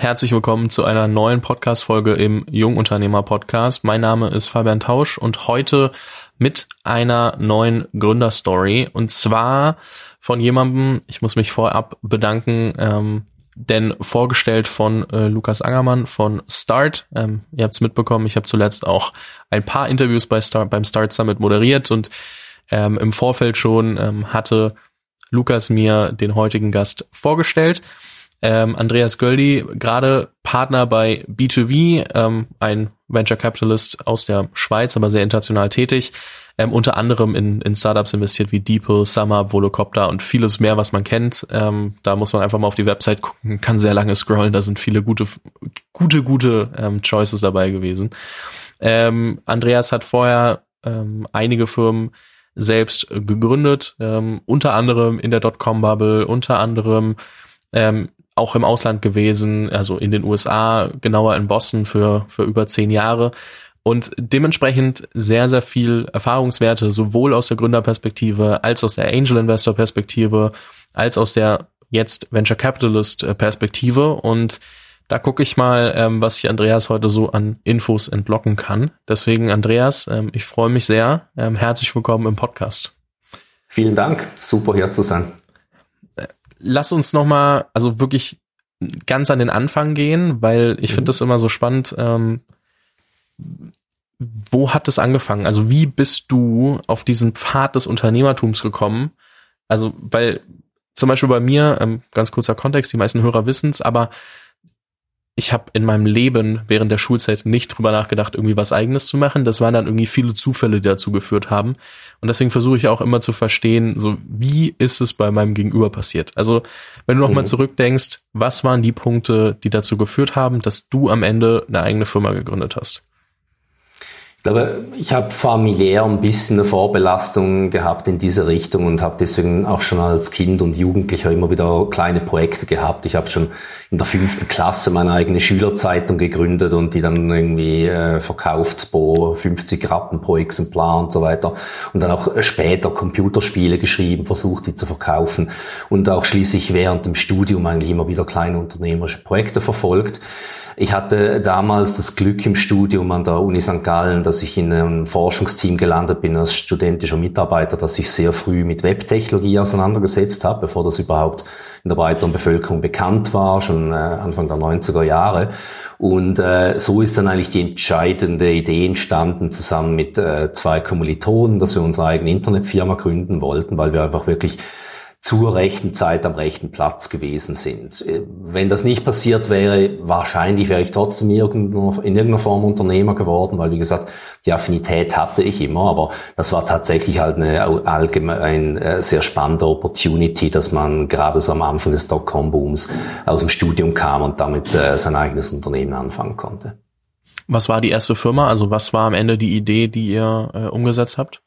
Herzlich willkommen zu einer neuen Podcast-Folge im Jungunternehmer-Podcast. Mein Name ist Fabian Tausch und heute mit einer neuen Gründerstory und zwar von jemandem, ich muss mich vorab bedanken, ähm, denn vorgestellt von äh, Lukas Angermann von Start. Ähm, ihr habt es mitbekommen, ich habe zuletzt auch ein paar Interviews bei Start, beim Start Summit moderiert und ähm, im Vorfeld schon ähm, hatte Lukas mir den heutigen Gast vorgestellt. Ähm, Andreas Göldi, gerade Partner bei B2B, ähm, ein Venture Capitalist aus der Schweiz, aber sehr international tätig, ähm, unter anderem in, in Startups investiert wie Deeple, SumUp, Volocopter und vieles mehr, was man kennt. Ähm, da muss man einfach mal auf die Website gucken, kann sehr lange scrollen, da sind viele gute, gute, gute ähm, Choices dabei gewesen. Ähm, Andreas hat vorher ähm, einige Firmen selbst gegründet, ähm, unter anderem in der Dotcom-Bubble, unter anderem ähm, auch im Ausland gewesen, also in den USA, genauer in Boston für, für über zehn Jahre und dementsprechend sehr, sehr viel Erfahrungswerte, sowohl aus der Gründerperspektive als aus der Angel Investor Perspektive, als aus der jetzt Venture Capitalist Perspektive und da gucke ich mal, ähm, was ich Andreas heute so an Infos entlocken kann. Deswegen, Andreas, ähm, ich freue mich sehr. Ähm, herzlich willkommen im Podcast. Vielen Dank. Super hier zu sein lass uns noch mal, also wirklich ganz an den Anfang gehen, weil ich mhm. finde das immer so spannend. Ähm, wo hat es angefangen? Also wie bist du auf diesen Pfad des Unternehmertums gekommen? Also weil zum Beispiel bei mir, ähm, ganz kurzer Kontext, die meisten Hörer wissen es, aber ich habe in meinem Leben während der Schulzeit nicht drüber nachgedacht, irgendwie was eigenes zu machen. Das waren dann irgendwie viele Zufälle, die dazu geführt haben. Und deswegen versuche ich auch immer zu verstehen, so wie ist es bei meinem Gegenüber passiert. Also wenn du nochmal mhm. zurückdenkst, was waren die Punkte, die dazu geführt haben, dass du am Ende eine eigene Firma gegründet hast? Ich glaube, ich habe familiär ein bisschen eine Vorbelastung gehabt in diese Richtung und habe deswegen auch schon als Kind und Jugendlicher immer wieder kleine Projekte gehabt. Ich habe schon in der fünften Klasse meine eigene Schülerzeitung gegründet und die dann irgendwie äh, verkauft pro 50 Rappen pro Exemplar und so weiter. Und dann auch später Computerspiele geschrieben, versucht die zu verkaufen und auch schließlich während dem Studium eigentlich immer wieder kleine unternehmerische Projekte verfolgt. Ich hatte damals das Glück im Studium an der Uni St. Gallen, dass ich in einem Forschungsteam gelandet bin als studentischer Mitarbeiter, dass ich sehr früh mit Webtechnologie auseinandergesetzt habe, bevor das überhaupt in der breiteren Bevölkerung bekannt war, schon äh, Anfang der 90er Jahre. Und äh, so ist dann eigentlich die entscheidende Idee entstanden, zusammen mit äh, zwei Kommilitonen, dass wir unsere eigene Internetfirma gründen wollten, weil wir einfach wirklich zur rechten Zeit am rechten Platz gewesen sind. Äh, wenn das nicht passiert wäre, wahrscheinlich wäre ich trotzdem in irgendeiner Form Unternehmer geworden, weil wie gesagt, die Affinität hatte ich immer, aber das war tatsächlich halt eine allgemein äh, sehr spannende Opportunity, dass man gerade so am Anfang des Dotcom-Booms aus dem Studium kam und damit äh, sein eigenes Unternehmen anfangen konnte. Was war die erste Firma? Also was war am Ende die Idee, die ihr äh, umgesetzt habt?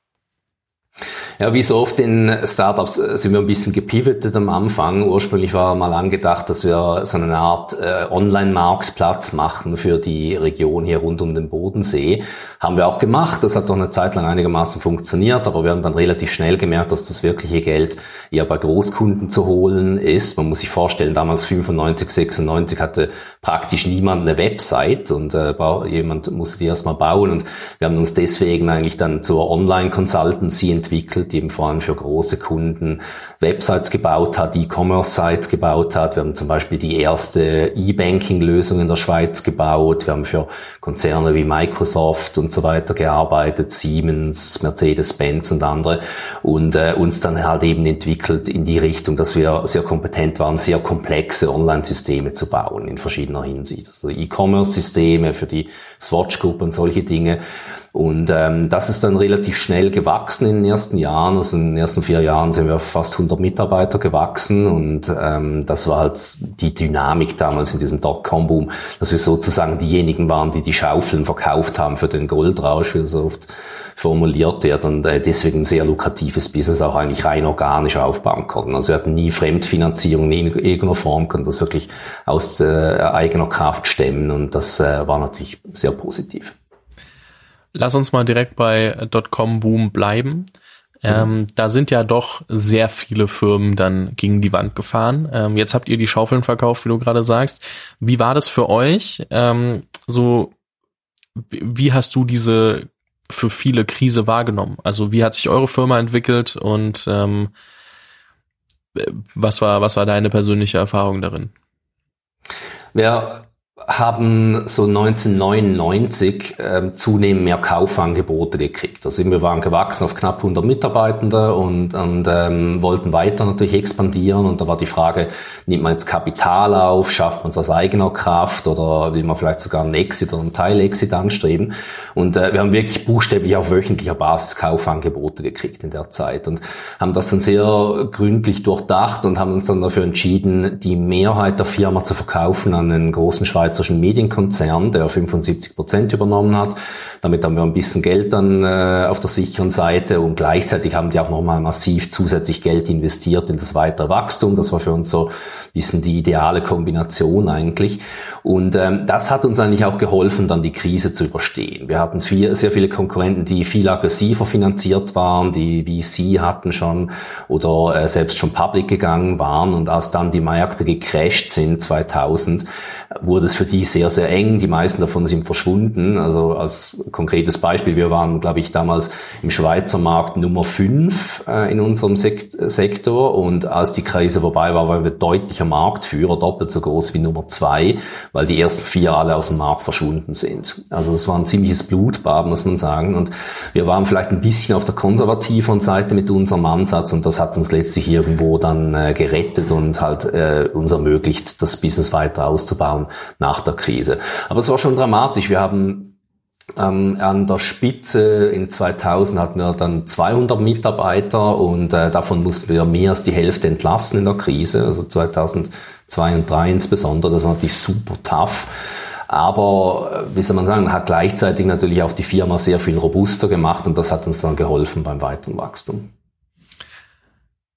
Ja, wie so oft in Startups äh, sind wir ein bisschen gepivotet am Anfang. Ursprünglich war mal angedacht, dass wir so eine Art äh, Online-Marktplatz machen für die Region hier rund um den Bodensee. Haben wir auch gemacht. Das hat doch eine Zeit lang einigermaßen funktioniert, aber wir haben dann relativ schnell gemerkt, dass das wirkliche Geld eher bei Großkunden zu holen ist. Man muss sich vorstellen, damals 95, 96 hatte praktisch niemand eine Website und äh, jemand musste die erstmal bauen und wir haben uns deswegen eigentlich dann zur Online-Consultancy entwickelt die eben vor allem für große Kunden Websites gebaut hat, E-Commerce-Sites gebaut hat. Wir haben zum Beispiel die erste E-Banking-Lösung in der Schweiz gebaut. Wir haben für Konzerne wie Microsoft und so weiter gearbeitet, Siemens, Mercedes-Benz und andere und äh, uns dann halt eben entwickelt in die Richtung, dass wir sehr kompetent waren, sehr komplexe Online-Systeme zu bauen in verschiedener Hinsicht. Also E-Commerce-Systeme für die Swatch-Gruppe und solche Dinge. Und ähm, das ist dann relativ schnell gewachsen in den ersten Jahren. Also in den ersten vier Jahren sind wir auf fast 100 Mitarbeiter gewachsen und ähm, das war halt die Dynamik damals in diesem Dotcom-Boom, dass wir sozusagen diejenigen waren, die die Schaufeln verkauft haben für den Goldrausch, wie so oft formuliert wird und äh, deswegen ein sehr lukratives Business auch eigentlich rein organisch aufbauen konnten. Also wir hatten nie Fremdfinanzierung in irgendeiner Form, konnten das wirklich aus äh, eigener Kraft stemmen und das äh, war natürlich sehr positiv. Lass uns mal direkt bei Dotcom Boom bleiben. Ähm, da sind ja doch sehr viele Firmen dann gegen die Wand gefahren. Ähm, jetzt habt ihr die Schaufeln verkauft, wie du gerade sagst. Wie war das für euch? Ähm, so, wie hast du diese für viele Krise wahrgenommen? Also wie hat sich eure Firma entwickelt und ähm, was war was war deine persönliche Erfahrung darin? Ja, haben so 1999 äh, zunehmend mehr Kaufangebote gekriegt. Also wir waren gewachsen auf knapp 100 Mitarbeitende und, und ähm, wollten weiter natürlich expandieren. Und da war die Frage, nimmt man jetzt Kapital auf, schafft man es aus eigener Kraft oder will man vielleicht sogar einen Exit oder einen Teil-Exit anstreben? Und äh, wir haben wirklich buchstäblich auf wöchentlicher Basis Kaufangebote gekriegt in der Zeit und haben das dann sehr gründlich durchdacht und haben uns dann dafür entschieden, die Mehrheit der Firma zu verkaufen an einen großen Schweizer schweizerischen Medienkonzern, der 75 Prozent übernommen hat. Damit haben wir ein bisschen Geld dann äh, auf der sicheren Seite und gleichzeitig haben die auch nochmal massiv zusätzlich Geld investiert in das weitere Wachstum. Das war für uns so ein bisschen die ideale Kombination eigentlich. Und ähm, das hat uns eigentlich auch geholfen, dann die Krise zu überstehen. Wir hatten viel, sehr viele Konkurrenten, die viel aggressiver finanziert waren, die VC hatten schon oder äh, selbst schon public gegangen waren. Und als dann die Märkte gecrashed sind 2000, wurde es für die sehr, sehr eng. Die meisten davon sind verschwunden. Also als konkretes Beispiel, wir waren, glaube ich, damals im Schweizer Markt Nummer 5 äh, in unserem Sekt Sektor. Und als die Krise vorbei war, waren wir deutlicher Marktführer, doppelt so groß wie Nummer 2 weil die ersten vier alle aus dem Markt verschwunden sind. Also es war ein ziemliches Blutbad, muss man sagen. Und wir waren vielleicht ein bisschen auf der konservativeren Seite mit unserem Ansatz und das hat uns letztlich irgendwo dann äh, gerettet und halt äh, uns ermöglicht, das Business weiter auszubauen nach der Krise. Aber es war schon dramatisch. Wir haben ähm, an der Spitze in 2000 hatten wir dann 200 Mitarbeiter und äh, davon mussten wir mehr als die Hälfte entlassen in der Krise. Also 2000 2 und 3 insbesondere. Das war natürlich super tough. Aber, äh, wie soll man sagen, hat gleichzeitig natürlich auch die Firma sehr viel robuster gemacht und das hat uns dann geholfen beim weiteren Wachstum.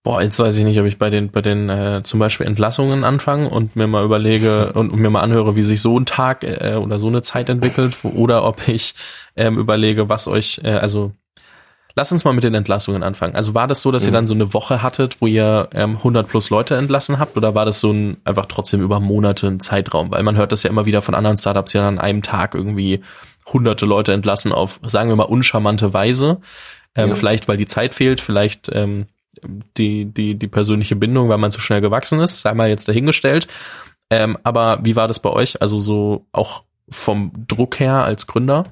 Boah, jetzt weiß ich nicht, ob ich bei den, bei den äh, zum Beispiel Entlassungen anfange und mir mal überlege und, und mir mal anhöre, wie sich so ein Tag äh, oder so eine Zeit entwickelt, oder ob ich ähm, überlege, was euch, äh, also Lass uns mal mit den Entlassungen anfangen. Also war das so, dass mhm. ihr dann so eine Woche hattet, wo ihr ähm, 100 plus Leute entlassen habt oder war das so ein einfach trotzdem über Monate ein Zeitraum? Weil man hört das ja immer wieder von anderen Startups, ja an einem Tag irgendwie hunderte Leute entlassen auf, sagen wir mal, uncharmante Weise. Ähm, ja. Vielleicht, weil die Zeit fehlt, vielleicht ähm, die, die, die persönliche Bindung, weil man zu schnell gewachsen ist, sei mal jetzt dahingestellt. Ähm, aber wie war das bei euch? Also so auch vom Druck her als Gründer?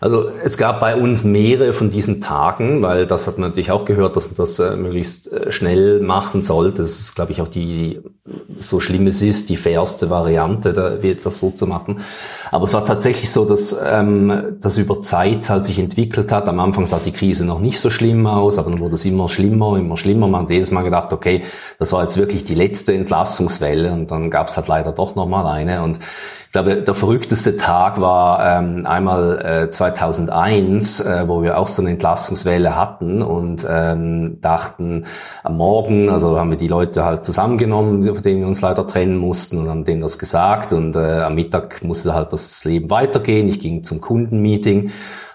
Also es gab bei uns mehrere von diesen Tagen, weil das hat man natürlich auch gehört, dass man das äh, möglichst äh, schnell machen sollte. Das ist, glaube ich, auch die, so schlimm es ist, die fairste Variante, da, das so zu machen. Aber es war tatsächlich so, dass ähm, das über Zeit halt sich entwickelt hat. Am Anfang sah die Krise noch nicht so schlimm aus, aber dann wurde es immer schlimmer, immer schlimmer. Man hat jedes Mal gedacht, okay, das war jetzt wirklich die letzte Entlassungswelle und dann gab es halt leider doch nochmal eine. Und ich glaube, der verrückteste Tag war ähm, einmal äh, 2001, äh, wo wir auch so eine Entlassungswelle hatten und ähm, dachten, am Morgen, also haben wir die Leute halt zusammengenommen, von denen wir uns leider trennen mussten und haben denen das gesagt und äh, am Mittag musste halt das Leben weitergehen. Ich ging zum Kundenmeeting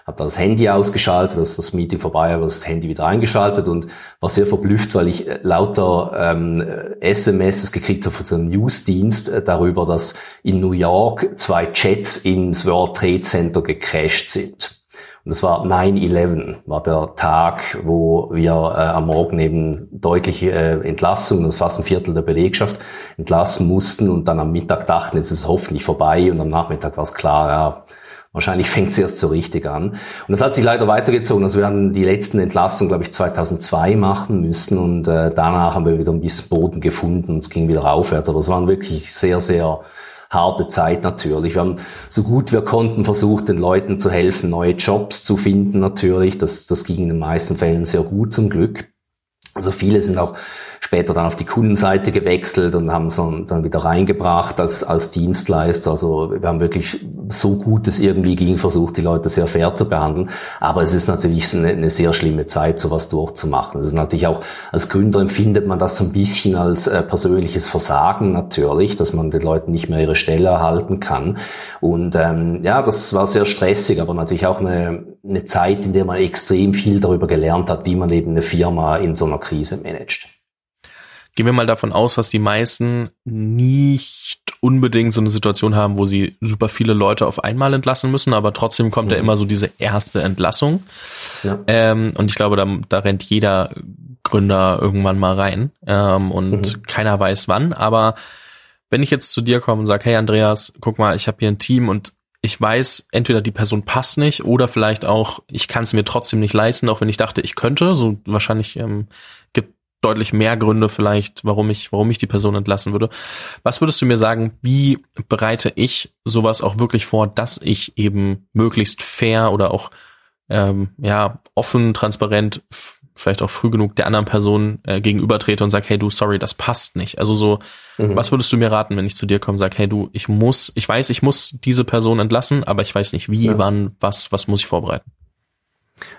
habe da das Handy ausgeschaltet, dass das Meeting vorbei war, das Handy wieder eingeschaltet und war sehr verblüfft, weil ich äh, lauter ähm, SMS gekriegt habe von so einem Newsdienst äh, darüber, dass in New York zwei Jets ins World Trade Center gecrashed sind. Und das war 9-11, war der Tag, wo wir äh, am Morgen eben deutliche äh, Entlassungen, also fast ein Viertel der Belegschaft, entlassen mussten und dann am Mittag dachten, jetzt ist es hoffentlich vorbei und am Nachmittag war es klar, ja, Wahrscheinlich fängt es erst so richtig an. Und das hat sich leider weitergezogen. Also wir haben die letzten Entlassungen, glaube ich, 2002 machen müssen und äh, danach haben wir wieder ein bisschen Boden gefunden und es ging wieder aufwärts. Aber es waren wirklich sehr, sehr harte Zeit natürlich. Wir haben so gut wir konnten versucht, den Leuten zu helfen, neue Jobs zu finden natürlich. Das, das ging in den meisten Fällen sehr gut zum Glück. Also viele sind auch später dann auf die Kundenseite gewechselt und haben es dann wieder reingebracht als, als Dienstleister. Also wir haben wirklich so gut es irgendwie ging, versucht, die Leute sehr fair zu behandeln. Aber es ist natürlich eine, eine sehr schlimme Zeit, sowas durchzumachen. Es ist natürlich auch, als Gründer empfindet man das so ein bisschen als äh, persönliches Versagen natürlich, dass man den Leuten nicht mehr ihre Stelle erhalten kann. Und ähm, ja, das war sehr stressig, aber natürlich auch eine, eine Zeit, in der man extrem viel darüber gelernt hat, wie man eben eine Firma in so einer Krise managt. Gehen wir mal davon aus, dass die meisten nicht unbedingt so eine Situation haben, wo sie super viele Leute auf einmal entlassen müssen, aber trotzdem kommt mhm. ja immer so diese erste Entlassung. Ja. Ähm, und ich glaube, da, da rennt jeder Gründer irgendwann mal rein ähm, und mhm. keiner weiß wann. Aber wenn ich jetzt zu dir komme und sage, hey Andreas, guck mal, ich habe hier ein Team und ich weiß, entweder die Person passt nicht oder vielleicht auch, ich kann es mir trotzdem nicht leisten, auch wenn ich dachte, ich könnte. So wahrscheinlich ähm, deutlich mehr Gründe vielleicht, warum ich, warum ich die Person entlassen würde. Was würdest du mir sagen, wie bereite ich sowas auch wirklich vor, dass ich eben möglichst fair oder auch ähm, ja offen, transparent, vielleicht auch früh genug der anderen Person äh, gegenübertrete und sage, hey du, sorry, das passt nicht. Also so, mhm. was würdest du mir raten, wenn ich zu dir komme und sage, hey du, ich muss, ich weiß, ich muss diese Person entlassen, aber ich weiß nicht wie, ja. wann, was, was muss ich vorbereiten?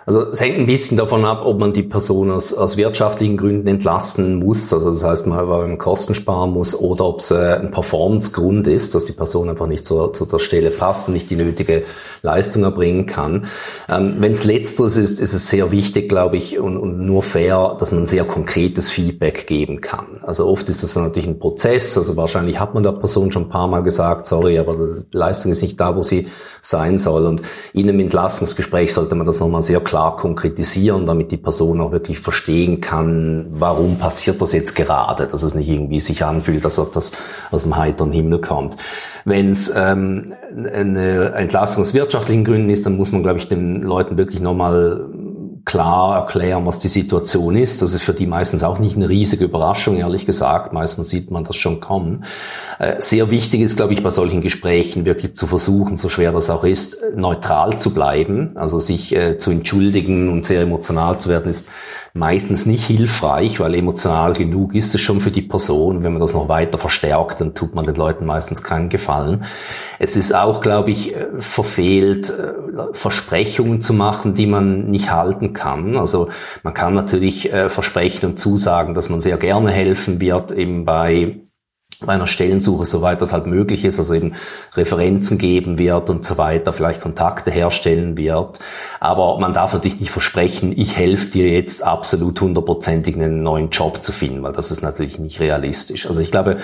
Also es hängt ein bisschen davon ab, ob man die Person aus, aus wirtschaftlichen Gründen entlassen muss, also das heißt mal, weil man Kosten sparen muss, oder ob es äh, ein Performance-Grund ist, dass die Person einfach nicht zur, zu der Stelle passt und nicht die nötige Leistung erbringen kann. Ähm, Wenn es letzteres ist, ist es sehr wichtig, glaube ich, und, und nur fair, dass man sehr konkretes Feedback geben kann. Also oft ist das natürlich ein Prozess, also wahrscheinlich hat man der Person schon ein paar Mal gesagt, sorry, aber die Leistung ist nicht da, wo sie sein soll. Und in einem Entlastungsgespräch sollte man das nochmal sehr klar konkretisieren, damit die Person auch wirklich verstehen kann, warum passiert das jetzt gerade, dass es nicht irgendwie sich anfühlt, dass das aus dem heiteren Himmel kommt. Wenn es ähm, eine Entlassung aus wirtschaftlichen Gründen ist, dann muss man, glaube ich, den Leuten wirklich nochmal klar erklären, was die Situation ist. Das ist für die meistens auch nicht eine riesige Überraschung, ehrlich gesagt. Meistens sieht man das schon kommen. Äh, sehr wichtig ist, glaube ich, bei solchen Gesprächen wirklich zu versuchen, so schwer das auch ist, neutral zu bleiben. Also sich äh, zu entschuldigen und sehr emotional zu werden, ist meistens nicht hilfreich, weil emotional genug ist es schon für die Person. Wenn man das noch weiter verstärkt, dann tut man den Leuten meistens keinen Gefallen. Es ist auch, glaube ich, äh, verfehlt, äh, Versprechungen zu machen, die man nicht halten kann. Also man kann natürlich äh, versprechen und zusagen, dass man sehr gerne helfen wird, eben bei bei Stellensuche, soweit das halt möglich ist, also eben Referenzen geben wird und so weiter, vielleicht Kontakte herstellen wird. Aber man darf natürlich nicht versprechen, ich helfe dir jetzt absolut hundertprozentig einen neuen Job zu finden, weil das ist natürlich nicht realistisch. Also ich glaube,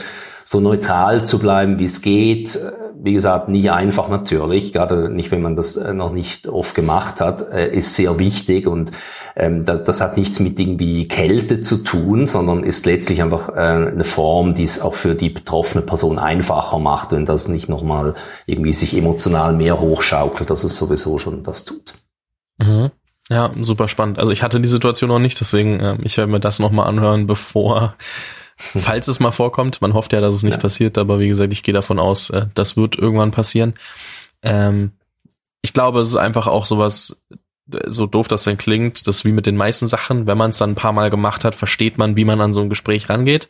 so neutral zu bleiben, wie es geht, wie gesagt, nicht einfach natürlich, gerade nicht, wenn man das noch nicht oft gemacht hat, äh, ist sehr wichtig und ähm, das, hat nichts mit irgendwie Kälte zu tun, sondern ist letztlich einfach äh, eine Form, die es auch für die betroffene Person einfacher macht, wenn das nicht nochmal irgendwie sich emotional mehr hochschaukelt, dass es sowieso schon das tut. Mhm. Ja, super spannend. Also ich hatte die Situation noch nicht, deswegen äh, ich werde mir das nochmal anhören, bevor, falls es mal vorkommt. Man hofft ja, dass es nicht ja. passiert, aber wie gesagt, ich gehe davon aus, äh, das wird irgendwann passieren. Ähm, ich glaube, es ist einfach auch sowas, so doof das dann klingt, das wie mit den meisten Sachen, wenn man es dann ein paar Mal gemacht hat, versteht man, wie man an so ein Gespräch rangeht.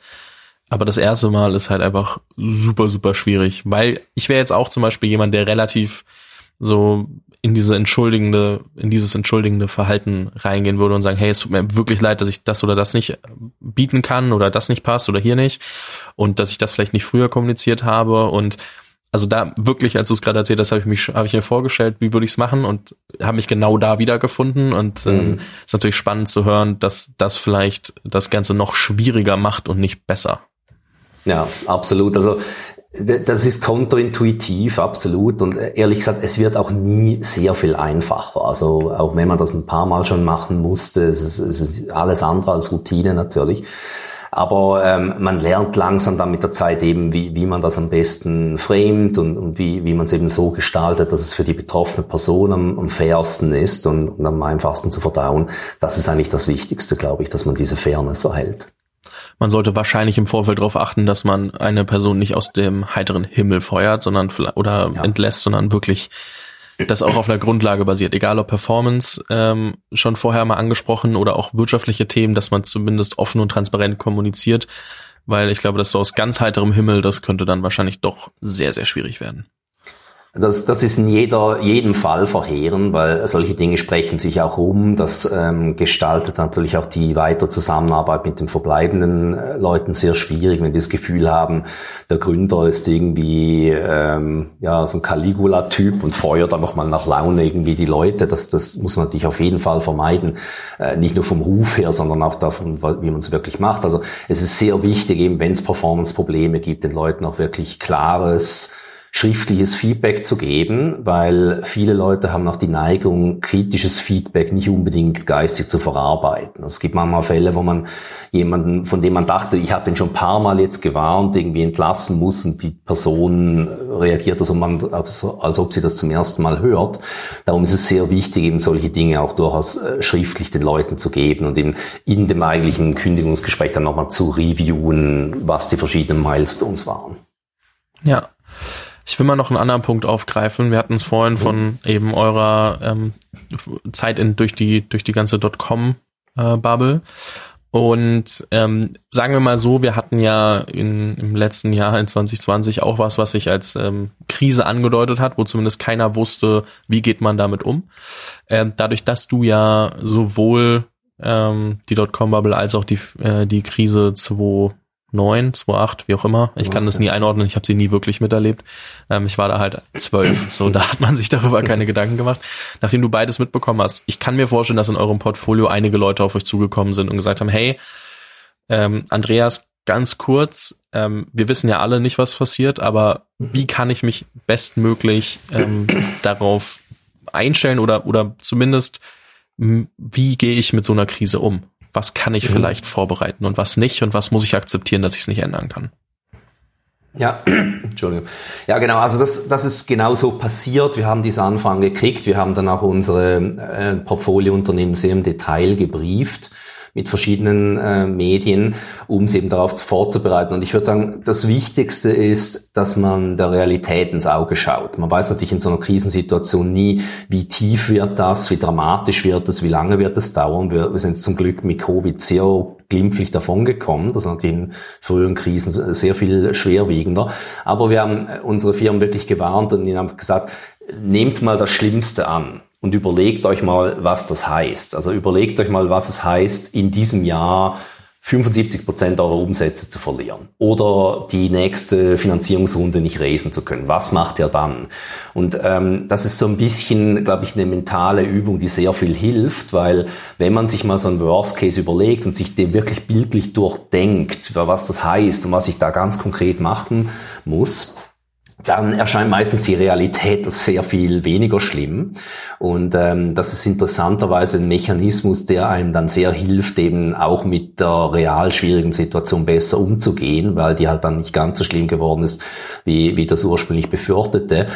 Aber das erste Mal ist halt einfach super, super schwierig, weil ich wäre jetzt auch zum Beispiel jemand, der relativ so in diese entschuldigende, in dieses entschuldigende Verhalten reingehen würde und sagen, hey, es tut mir wirklich leid, dass ich das oder das nicht bieten kann oder das nicht passt oder hier nicht und dass ich das vielleicht nicht früher kommuniziert habe und also da wirklich, als du es gerade erzählt hast, habe ich mich, habe ich mir vorgestellt, wie würde ich es machen und habe mich genau da wiedergefunden und ähm, mhm. ist natürlich spannend zu hören, dass das vielleicht das Ganze noch schwieriger macht und nicht besser. Ja, absolut. Also das ist kontraintuitiv, absolut. Und äh, ehrlich gesagt, es wird auch nie sehr viel einfacher. Also auch wenn man das ein paar Mal schon machen musste, es ist, es ist alles andere als Routine natürlich. Aber ähm, man lernt langsam dann mit der Zeit eben, wie, wie man das am besten framet und, und wie, wie man es eben so gestaltet, dass es für die betroffene Person am, am fairsten ist und, und am einfachsten zu verdauen. Das ist eigentlich das Wichtigste, glaube ich, dass man diese Fairness erhält. Man sollte wahrscheinlich im Vorfeld darauf achten, dass man eine Person nicht aus dem heiteren Himmel feuert, sondern oder ja. entlässt, sondern wirklich das auch auf einer Grundlage basiert, egal ob Performance ähm, schon vorher mal angesprochen oder auch wirtschaftliche Themen, dass man zumindest offen und transparent kommuniziert, weil ich glaube, dass so aus ganz heiterem Himmel, das könnte dann wahrscheinlich doch sehr, sehr schwierig werden. Das, das ist in jeder, jedem Fall verheerend, weil solche Dinge sprechen sich auch um. Das ähm, gestaltet natürlich auch die weitere Zusammenarbeit mit den verbleibenden äh, Leuten sehr schwierig, wenn die das Gefühl haben, der Gründer ist irgendwie ähm, ja so ein Caligula-Typ und feuert einfach mal nach Laune irgendwie die Leute. Das, das muss man natürlich auf jeden Fall vermeiden. Äh, nicht nur vom Ruf her, sondern auch davon, wie man es wirklich macht. Also es ist sehr wichtig, eben wenn es Performance-Probleme gibt, den Leuten auch wirklich klares schriftliches Feedback zu geben, weil viele Leute haben auch die Neigung, kritisches Feedback nicht unbedingt geistig zu verarbeiten. Es gibt manchmal Fälle, wo man jemanden, von dem man dachte, ich habe den schon ein paar Mal jetzt gewarnt, irgendwie entlassen muss und die Person reagiert, also man, als, ob sie das zum ersten Mal hört. Darum ist es sehr wichtig, eben solche Dinge auch durchaus äh, schriftlich den Leuten zu geben und eben in dem eigentlichen Kündigungsgespräch dann nochmal zu reviewen, was die verschiedenen Milestones waren. Ja, ich will mal noch einen anderen Punkt aufgreifen. Wir hatten es vorhin von eben eurer ähm, Zeit in, durch die durch die ganze Dotcom-Bubble. Äh, und ähm, sagen wir mal so, wir hatten ja in, im letzten Jahr in 2020 auch was, was sich als ähm, Krise angedeutet hat, wo zumindest keiner wusste, wie geht man damit um. Ähm, dadurch, dass du ja sowohl ähm, die Dotcom-Bubble als auch die, äh, die Krise 2 9, 2, 8, wie auch immer. Ich kann das nie einordnen, ich habe sie nie wirklich miterlebt. Ähm, ich war da halt zwölf, so da hat man sich darüber keine Gedanken gemacht. Nachdem du beides mitbekommen hast, ich kann mir vorstellen, dass in eurem Portfolio einige Leute auf euch zugekommen sind und gesagt haben, hey, ähm, Andreas, ganz kurz, ähm, wir wissen ja alle nicht, was passiert, aber wie kann ich mich bestmöglich ähm, darauf einstellen oder, oder zumindest, wie gehe ich mit so einer Krise um? Was kann ich mhm. vielleicht vorbereiten und was nicht und was muss ich akzeptieren, dass ich es nicht ändern kann. Ja, Entschuldigung. Ja, genau. Also das, das ist genau so passiert. Wir haben diese Anfang gekriegt. Wir haben dann auch unsere äh, Portfoliounternehmen sehr im Detail gebrieft mit verschiedenen äh, Medien, um sie eben darauf vorzubereiten. Und ich würde sagen, das Wichtigste ist, dass man der Realität ins Auge schaut. Man weiß natürlich in so einer Krisensituation nie, wie tief wird das, wie dramatisch wird es, wie lange wird es dauern. Wir, wir sind zum Glück mit Covid sehr glimpflich davongekommen. Das war in früheren Krisen sehr viel schwerwiegender. Aber wir haben unsere Firmen wirklich gewarnt und ihnen haben gesagt, nehmt mal das Schlimmste an und überlegt euch mal, was das heißt. Also überlegt euch mal, was es heißt, in diesem Jahr 75 Prozent eurer Umsätze zu verlieren oder die nächste Finanzierungsrunde nicht raisen zu können. Was macht ihr dann? Und ähm, das ist so ein bisschen, glaube ich, eine mentale Übung, die sehr viel hilft, weil wenn man sich mal so einen Worst Case überlegt und sich dem wirklich bildlich durchdenkt, was das heißt und was ich da ganz konkret machen muss, dann erscheint meistens die Realität sehr viel weniger schlimm. Und ähm, das ist interessanterweise ein Mechanismus, der einem dann sehr hilft, eben auch mit der real schwierigen Situation besser umzugehen, weil die halt dann nicht ganz so schlimm geworden ist, wie, wie das ursprünglich befürchtete.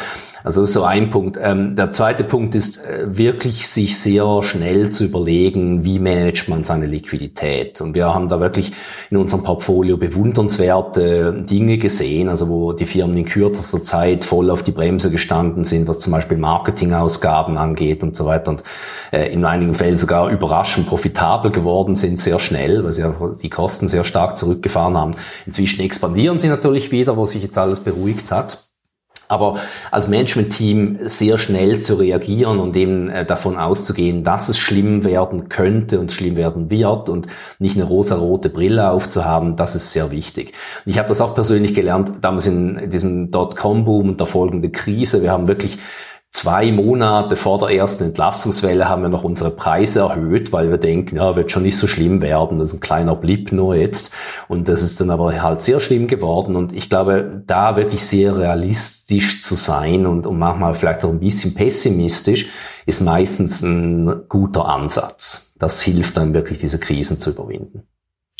Also das ist so ein Punkt. Ähm, der zweite Punkt ist äh, wirklich sich sehr schnell zu überlegen, wie managt man seine Liquidität. Und wir haben da wirklich in unserem Portfolio bewundernswerte Dinge gesehen, also wo die Firmen in kürzester Zeit voll auf die Bremse gestanden sind, was zum Beispiel Marketingausgaben angeht und so weiter und äh, in einigen Fällen sogar überraschend profitabel geworden sind, sehr schnell, weil sie die Kosten sehr stark zurückgefahren haben. Inzwischen expandieren sie natürlich wieder, wo sich jetzt alles beruhigt hat. Aber als Management-Team sehr schnell zu reagieren und eben äh, davon auszugehen, dass es schlimm werden könnte und schlimm werden wird und nicht eine rosa-rote Brille aufzuhaben, das ist sehr wichtig. Und ich habe das auch persönlich gelernt, damals in diesem Dotcom-Boom und der folgenden Krise. Wir haben wirklich zwei Monate vor der ersten Entlassungswelle haben wir noch unsere Preise erhöht, weil wir denken, ja, wird schon nicht so schlimm werden. Das ist ein kleiner Blip nur jetzt. Und das ist dann aber halt sehr schlimm geworden. Und ich glaube, da wirklich sehr realistisch zu sein und, und manchmal vielleicht auch ein bisschen pessimistisch, ist meistens ein guter Ansatz. Das hilft dann wirklich, diese Krisen zu überwinden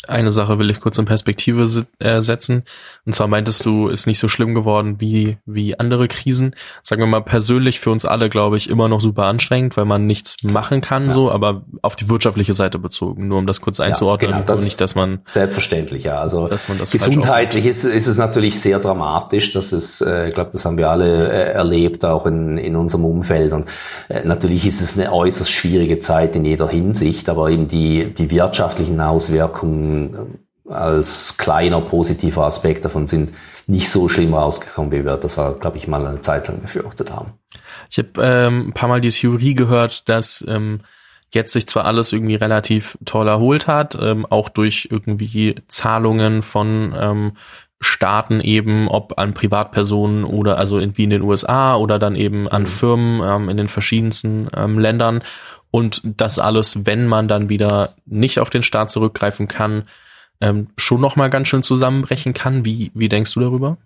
eine Sache will ich kurz in Perspektive äh, setzen. Und zwar meintest du, ist nicht so schlimm geworden wie, wie andere Krisen. Sagen wir mal persönlich für uns alle, glaube ich, immer noch super anstrengend, weil man nichts machen kann, ja. so, aber auf die wirtschaftliche Seite bezogen. Nur um das kurz einzuordnen. Ja, genau, das nicht, dass man. Selbstverständlich, ja. Also, dass man das gesundheitlich ist, ist es natürlich sehr dramatisch. Das ist, äh, ich glaube, das haben wir alle äh, erlebt, auch in, in unserem Umfeld. Und äh, natürlich ist es eine äußerst schwierige Zeit in jeder Hinsicht, aber eben die, die wirtschaftlichen Auswirkungen als kleiner positiver Aspekt davon sind nicht so schlimm rausgekommen, wie wir das, glaube ich, mal eine Zeit lang befürchtet haben. Ich habe ähm, ein paar Mal die Theorie gehört, dass ähm, jetzt sich zwar alles irgendwie relativ toll erholt hat, ähm, auch durch irgendwie Zahlungen von ähm, Staaten eben, ob an Privatpersonen oder also irgendwie in den USA oder dann eben an mhm. Firmen ähm, in den verschiedensten ähm, Ländern und das alles, wenn man dann wieder nicht auf den Staat zurückgreifen kann, ähm, schon noch mal ganz schön zusammenbrechen kann. Wie wie denkst du darüber?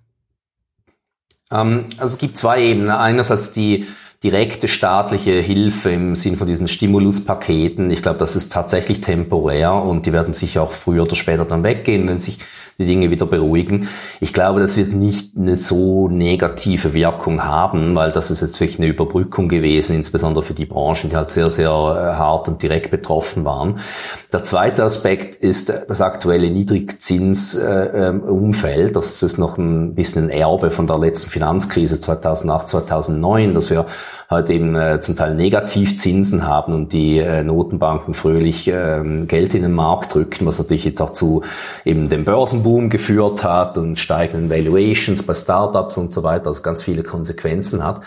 Ähm, also es gibt zwei Ebenen. Einerseits die direkte staatliche Hilfe im Sinn von diesen Stimuluspaketen. Ich glaube, das ist tatsächlich temporär und die werden sicher auch früher oder später dann weggehen, wenn sich die Dinge wieder beruhigen. Ich glaube, das wird nicht eine so negative Wirkung haben, weil das ist jetzt wirklich eine Überbrückung gewesen, insbesondere für die Branchen, die halt sehr, sehr äh, hart und direkt betroffen waren. Der zweite Aspekt ist das aktuelle Niedrigzinsumfeld. Das ist noch ein bisschen ein Erbe von der letzten Finanzkrise 2008, 2009, dass wir halt eben äh, zum Teil Negativzinsen haben und die äh, Notenbanken fröhlich äh, Geld in den Markt drücken, was natürlich jetzt auch zu eben dem Börsenboom geführt hat und steigenden Valuations bei Startups und so weiter, also ganz viele Konsequenzen hat.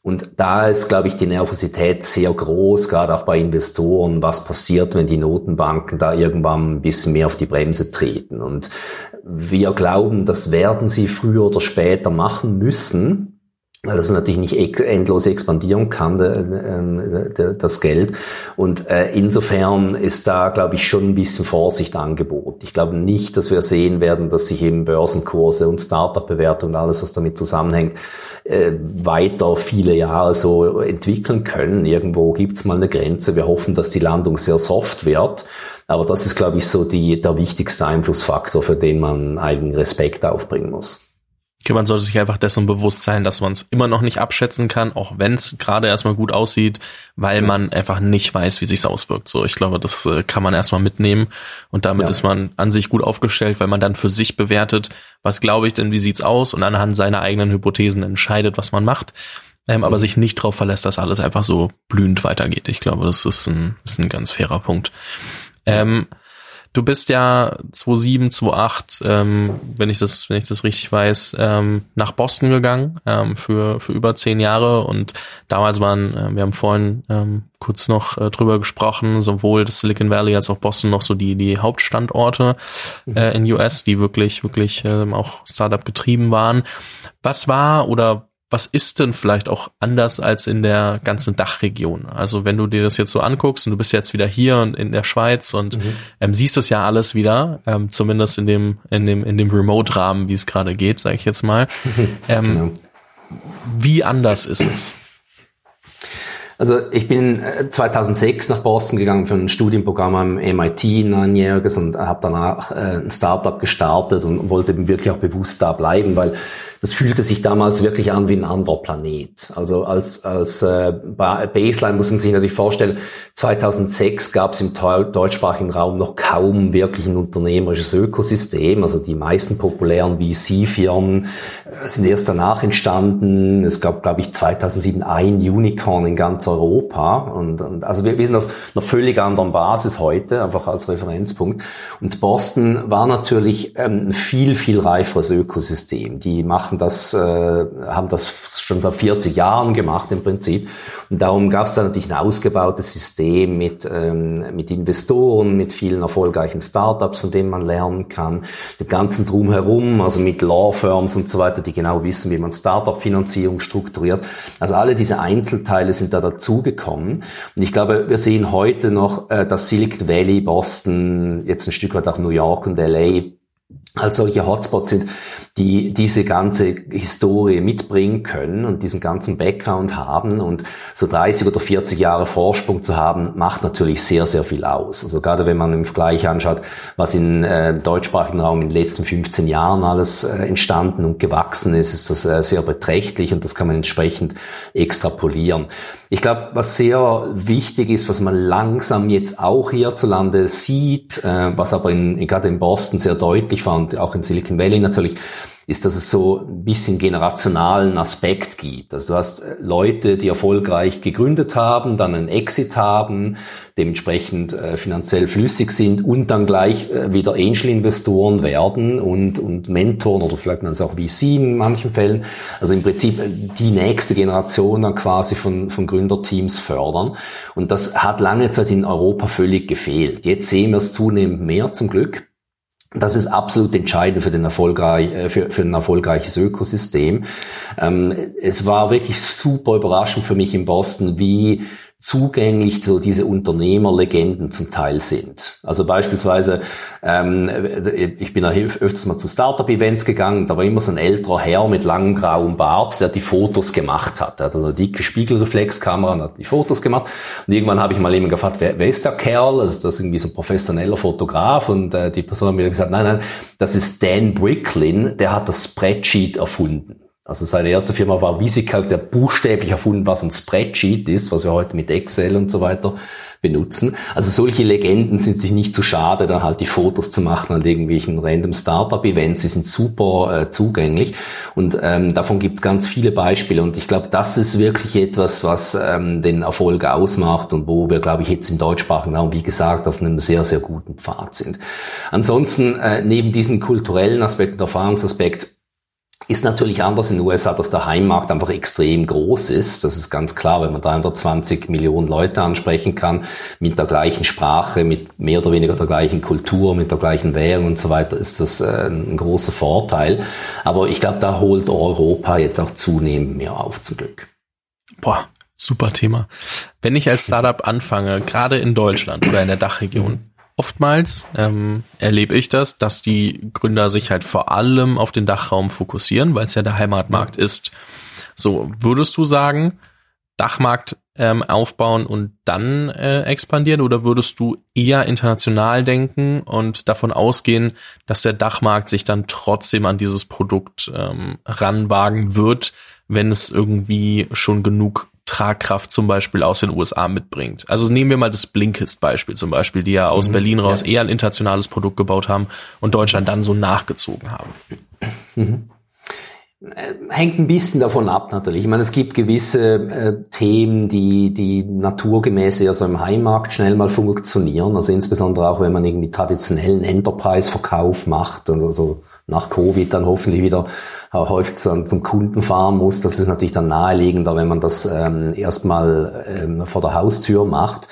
Und da ist, glaube ich, die Nervosität sehr groß, gerade auch bei Investoren, was passiert, wenn die Notenbanken da irgendwann ein bisschen mehr auf die Bremse treten. Und wir glauben, das werden sie früher oder später machen müssen, weil das natürlich nicht endlos expandieren kann, ähm, das Geld. Und äh, insofern ist da, glaube ich, schon ein bisschen Vorsicht angeboten. Ich glaube nicht, dass wir sehen werden, dass sich eben Börsenkurse und Startup-Bewertungen und alles, was damit zusammenhängt, äh, weiter viele Jahre so entwickeln können. Irgendwo gibt's mal eine Grenze. Wir hoffen, dass die Landung sehr soft wird. Aber das ist, glaube ich, so die, der wichtigste Einflussfaktor, für den man eigenen Respekt aufbringen muss man sollte sich einfach dessen bewusst sein, dass man es immer noch nicht abschätzen kann, auch wenn es gerade erstmal gut aussieht, weil ja. man einfach nicht weiß, wie sich's auswirkt. So, ich glaube, das äh, kann man erstmal mitnehmen und damit ja. ist man an sich gut aufgestellt, weil man dann für sich bewertet, was glaube ich denn, wie sieht's aus und anhand seiner eigenen Hypothesen entscheidet, was man macht. Ähm, mhm. aber sich nicht darauf verlässt, dass alles einfach so blühend weitergeht. Ich glaube, das ist ein, ist ein ganz fairer Punkt. Ähm, Du bist ja 2007, 2008, ähm, wenn ich das, wenn ich das richtig weiß, ähm, nach Boston gegangen ähm, für für über zehn Jahre und damals waren, äh, wir haben vorhin ähm, kurz noch äh, drüber gesprochen, sowohl das Silicon Valley als auch Boston noch so die die Hauptstandorte mhm. äh, in US, die wirklich wirklich ähm, auch Startup getrieben waren. Was war oder was ist denn vielleicht auch anders als in der ganzen Dachregion? Also wenn du dir das jetzt so anguckst und du bist jetzt wieder hier und in der Schweiz und mhm. ähm, siehst das ja alles wieder, ähm, zumindest in dem in dem in dem Remote-Rahmen, wie es gerade geht, sage ich jetzt mal. Ähm, genau. Wie anders ist es? Also ich bin 2006 äh, nach Boston gegangen für ein Studienprogramm am MIT, ein neunjähriges, und habe danach äh, ein Startup gestartet und wollte wirklich auch bewusst da bleiben, weil das fühlte sich damals wirklich an wie ein anderer Planet. Also als, als äh, Baseline muss man sich natürlich vorstellen, 2006 gab es im deutschsprachigen Raum noch kaum wirklich ein unternehmerisches Ökosystem. Also die meisten populären VC-Firmen äh, sind erst danach entstanden. Es gab, glaube ich, 2007 ein Unicorn in ganz Europa. Und, und also wir, wir sind auf einer völlig anderen Basis heute, einfach als Referenzpunkt. Und Boston war natürlich ähm, ein viel, viel reiferes Ökosystem. Die machen machen das, äh, haben das schon seit 40 Jahren gemacht im Prinzip. Und darum gab es da natürlich ein ausgebautes System mit, ähm, mit Investoren, mit vielen erfolgreichen Startups, von denen man lernen kann, dem ganzen Drumherum, also mit Law Firms und so weiter, die genau wissen, wie man Startup-Finanzierung strukturiert. Also alle diese Einzelteile sind da dazugekommen. Und ich glaube, wir sehen heute noch, äh, dass Silicon Valley, Boston, jetzt ein Stück weit auch New York und LA als solche Hotspots sind, die diese ganze Historie mitbringen können und diesen ganzen Background haben und so 30 oder 40 Jahre Vorsprung zu haben, macht natürlich sehr, sehr viel aus. Also gerade wenn man im Vergleich anschaut, was in äh, deutschsprachigen Raum in den letzten 15 Jahren alles äh, entstanden und gewachsen ist, ist das äh, sehr beträchtlich und das kann man entsprechend extrapolieren. Ich glaube, was sehr wichtig ist, was man langsam jetzt auch hierzulande sieht, äh, was aber in, gerade in Boston sehr deutlich war und auch in Silicon Valley natürlich, ist, dass es so ein bisschen generationalen Aspekt gibt. Also du hast äh, Leute, die erfolgreich gegründet haben, dann einen Exit haben, dementsprechend äh, finanziell flüssig sind und dann gleich äh, wieder Angel-Investoren werden und, und Mentoren oder vielleicht man es auch VC in manchen Fällen. Also im Prinzip äh, die nächste Generation dann quasi von, von Gründerteams fördern. Und das hat lange Zeit in Europa völlig gefehlt. Jetzt sehen wir es zunehmend mehr zum Glück. Das ist absolut entscheidend für, den erfolgreich, äh, für, für ein erfolgreiches Ökosystem. Ähm, es war wirklich super überraschend für mich in Boston, wie zugänglich so diese Unternehmerlegenden zum Teil sind. Also beispielsweise, ähm, ich bin ja öfters mal zu Startup-Events gegangen, da war immer so ein älterer Herr mit langem grauem Bart, der die Fotos gemacht hat. Er hat also eine dicke Spiegelreflexkamera und hat die Fotos gemacht. Und irgendwann habe ich mal jemanden gefragt, wer, wer ist der Kerl? Also das ist irgendwie so ein professioneller Fotograf und äh, die Person hat mir gesagt, nein, nein, das ist Dan Bricklin, der hat das Spreadsheet erfunden. Also seine erste Firma war Visical, der buchstäblich erfunden, was ein Spreadsheet ist, was wir heute mit Excel und so weiter benutzen. Also solche Legenden sind sich nicht zu schade, dann halt die Fotos zu machen an irgendwelchen random Startup-Events. Sie sind super äh, zugänglich und ähm, davon gibt es ganz viele Beispiele und ich glaube, das ist wirklich etwas, was ähm, den Erfolg ausmacht und wo wir, glaube ich, jetzt im deutschsprachigen Raum, wie gesagt, auf einem sehr, sehr guten Pfad sind. Ansonsten, äh, neben diesem kulturellen Aspekt und Erfahrungsaspekt, ist natürlich anders in den USA, dass der Heimmarkt einfach extrem groß ist. Das ist ganz klar, wenn man 320 Millionen Leute ansprechen kann, mit der gleichen Sprache, mit mehr oder weniger der gleichen Kultur, mit der gleichen Währung und so weiter, ist das äh, ein großer Vorteil. Aber ich glaube, da holt Europa jetzt auch zunehmend mehr auf, zum Glück. Boah, super Thema. Wenn ich als Startup anfange, gerade in Deutschland oder in der Dachregion, oftmals ähm, erlebe ich das, dass die Gründer sich halt vor allem auf den Dachraum fokussieren, weil es ja der Heimatmarkt ist. So, würdest du sagen, Dachmarkt ähm, aufbauen und dann äh, expandieren oder würdest du eher international denken und davon ausgehen, dass der Dachmarkt sich dann trotzdem an dieses Produkt ähm, ranwagen wird, wenn es irgendwie schon genug Tragkraft zum Beispiel aus den USA mitbringt. Also nehmen wir mal das Blinkist-Beispiel zum Beispiel, die ja aus mhm, Berlin raus ja. eher ein internationales Produkt gebaut haben und Deutschland dann so nachgezogen haben. Mhm. Äh, hängt ein bisschen davon ab natürlich. Ich meine, es gibt gewisse äh, Themen, die, die naturgemäß eher so im Heimmarkt schnell mal funktionieren. Also insbesondere auch, wenn man irgendwie traditionellen Enterprise-Verkauf macht und also nach Covid dann hoffentlich wieder häufig zum, Kunden fahren muss. Das ist natürlich dann naheliegender, wenn man das ähm, erstmal ähm, vor der Haustür macht.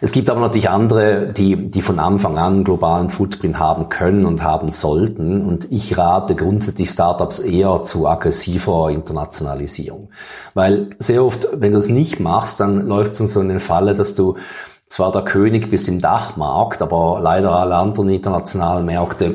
Es gibt aber natürlich andere, die, die von Anfang an globalen Footprint haben können und haben sollten. Und ich rate grundsätzlich Startups eher zu aggressiver Internationalisierung. Weil sehr oft, wenn du es nicht machst, dann läufst du so in den Falle, dass du zwar der König bist im Dachmarkt, aber leider alle anderen internationalen Märkte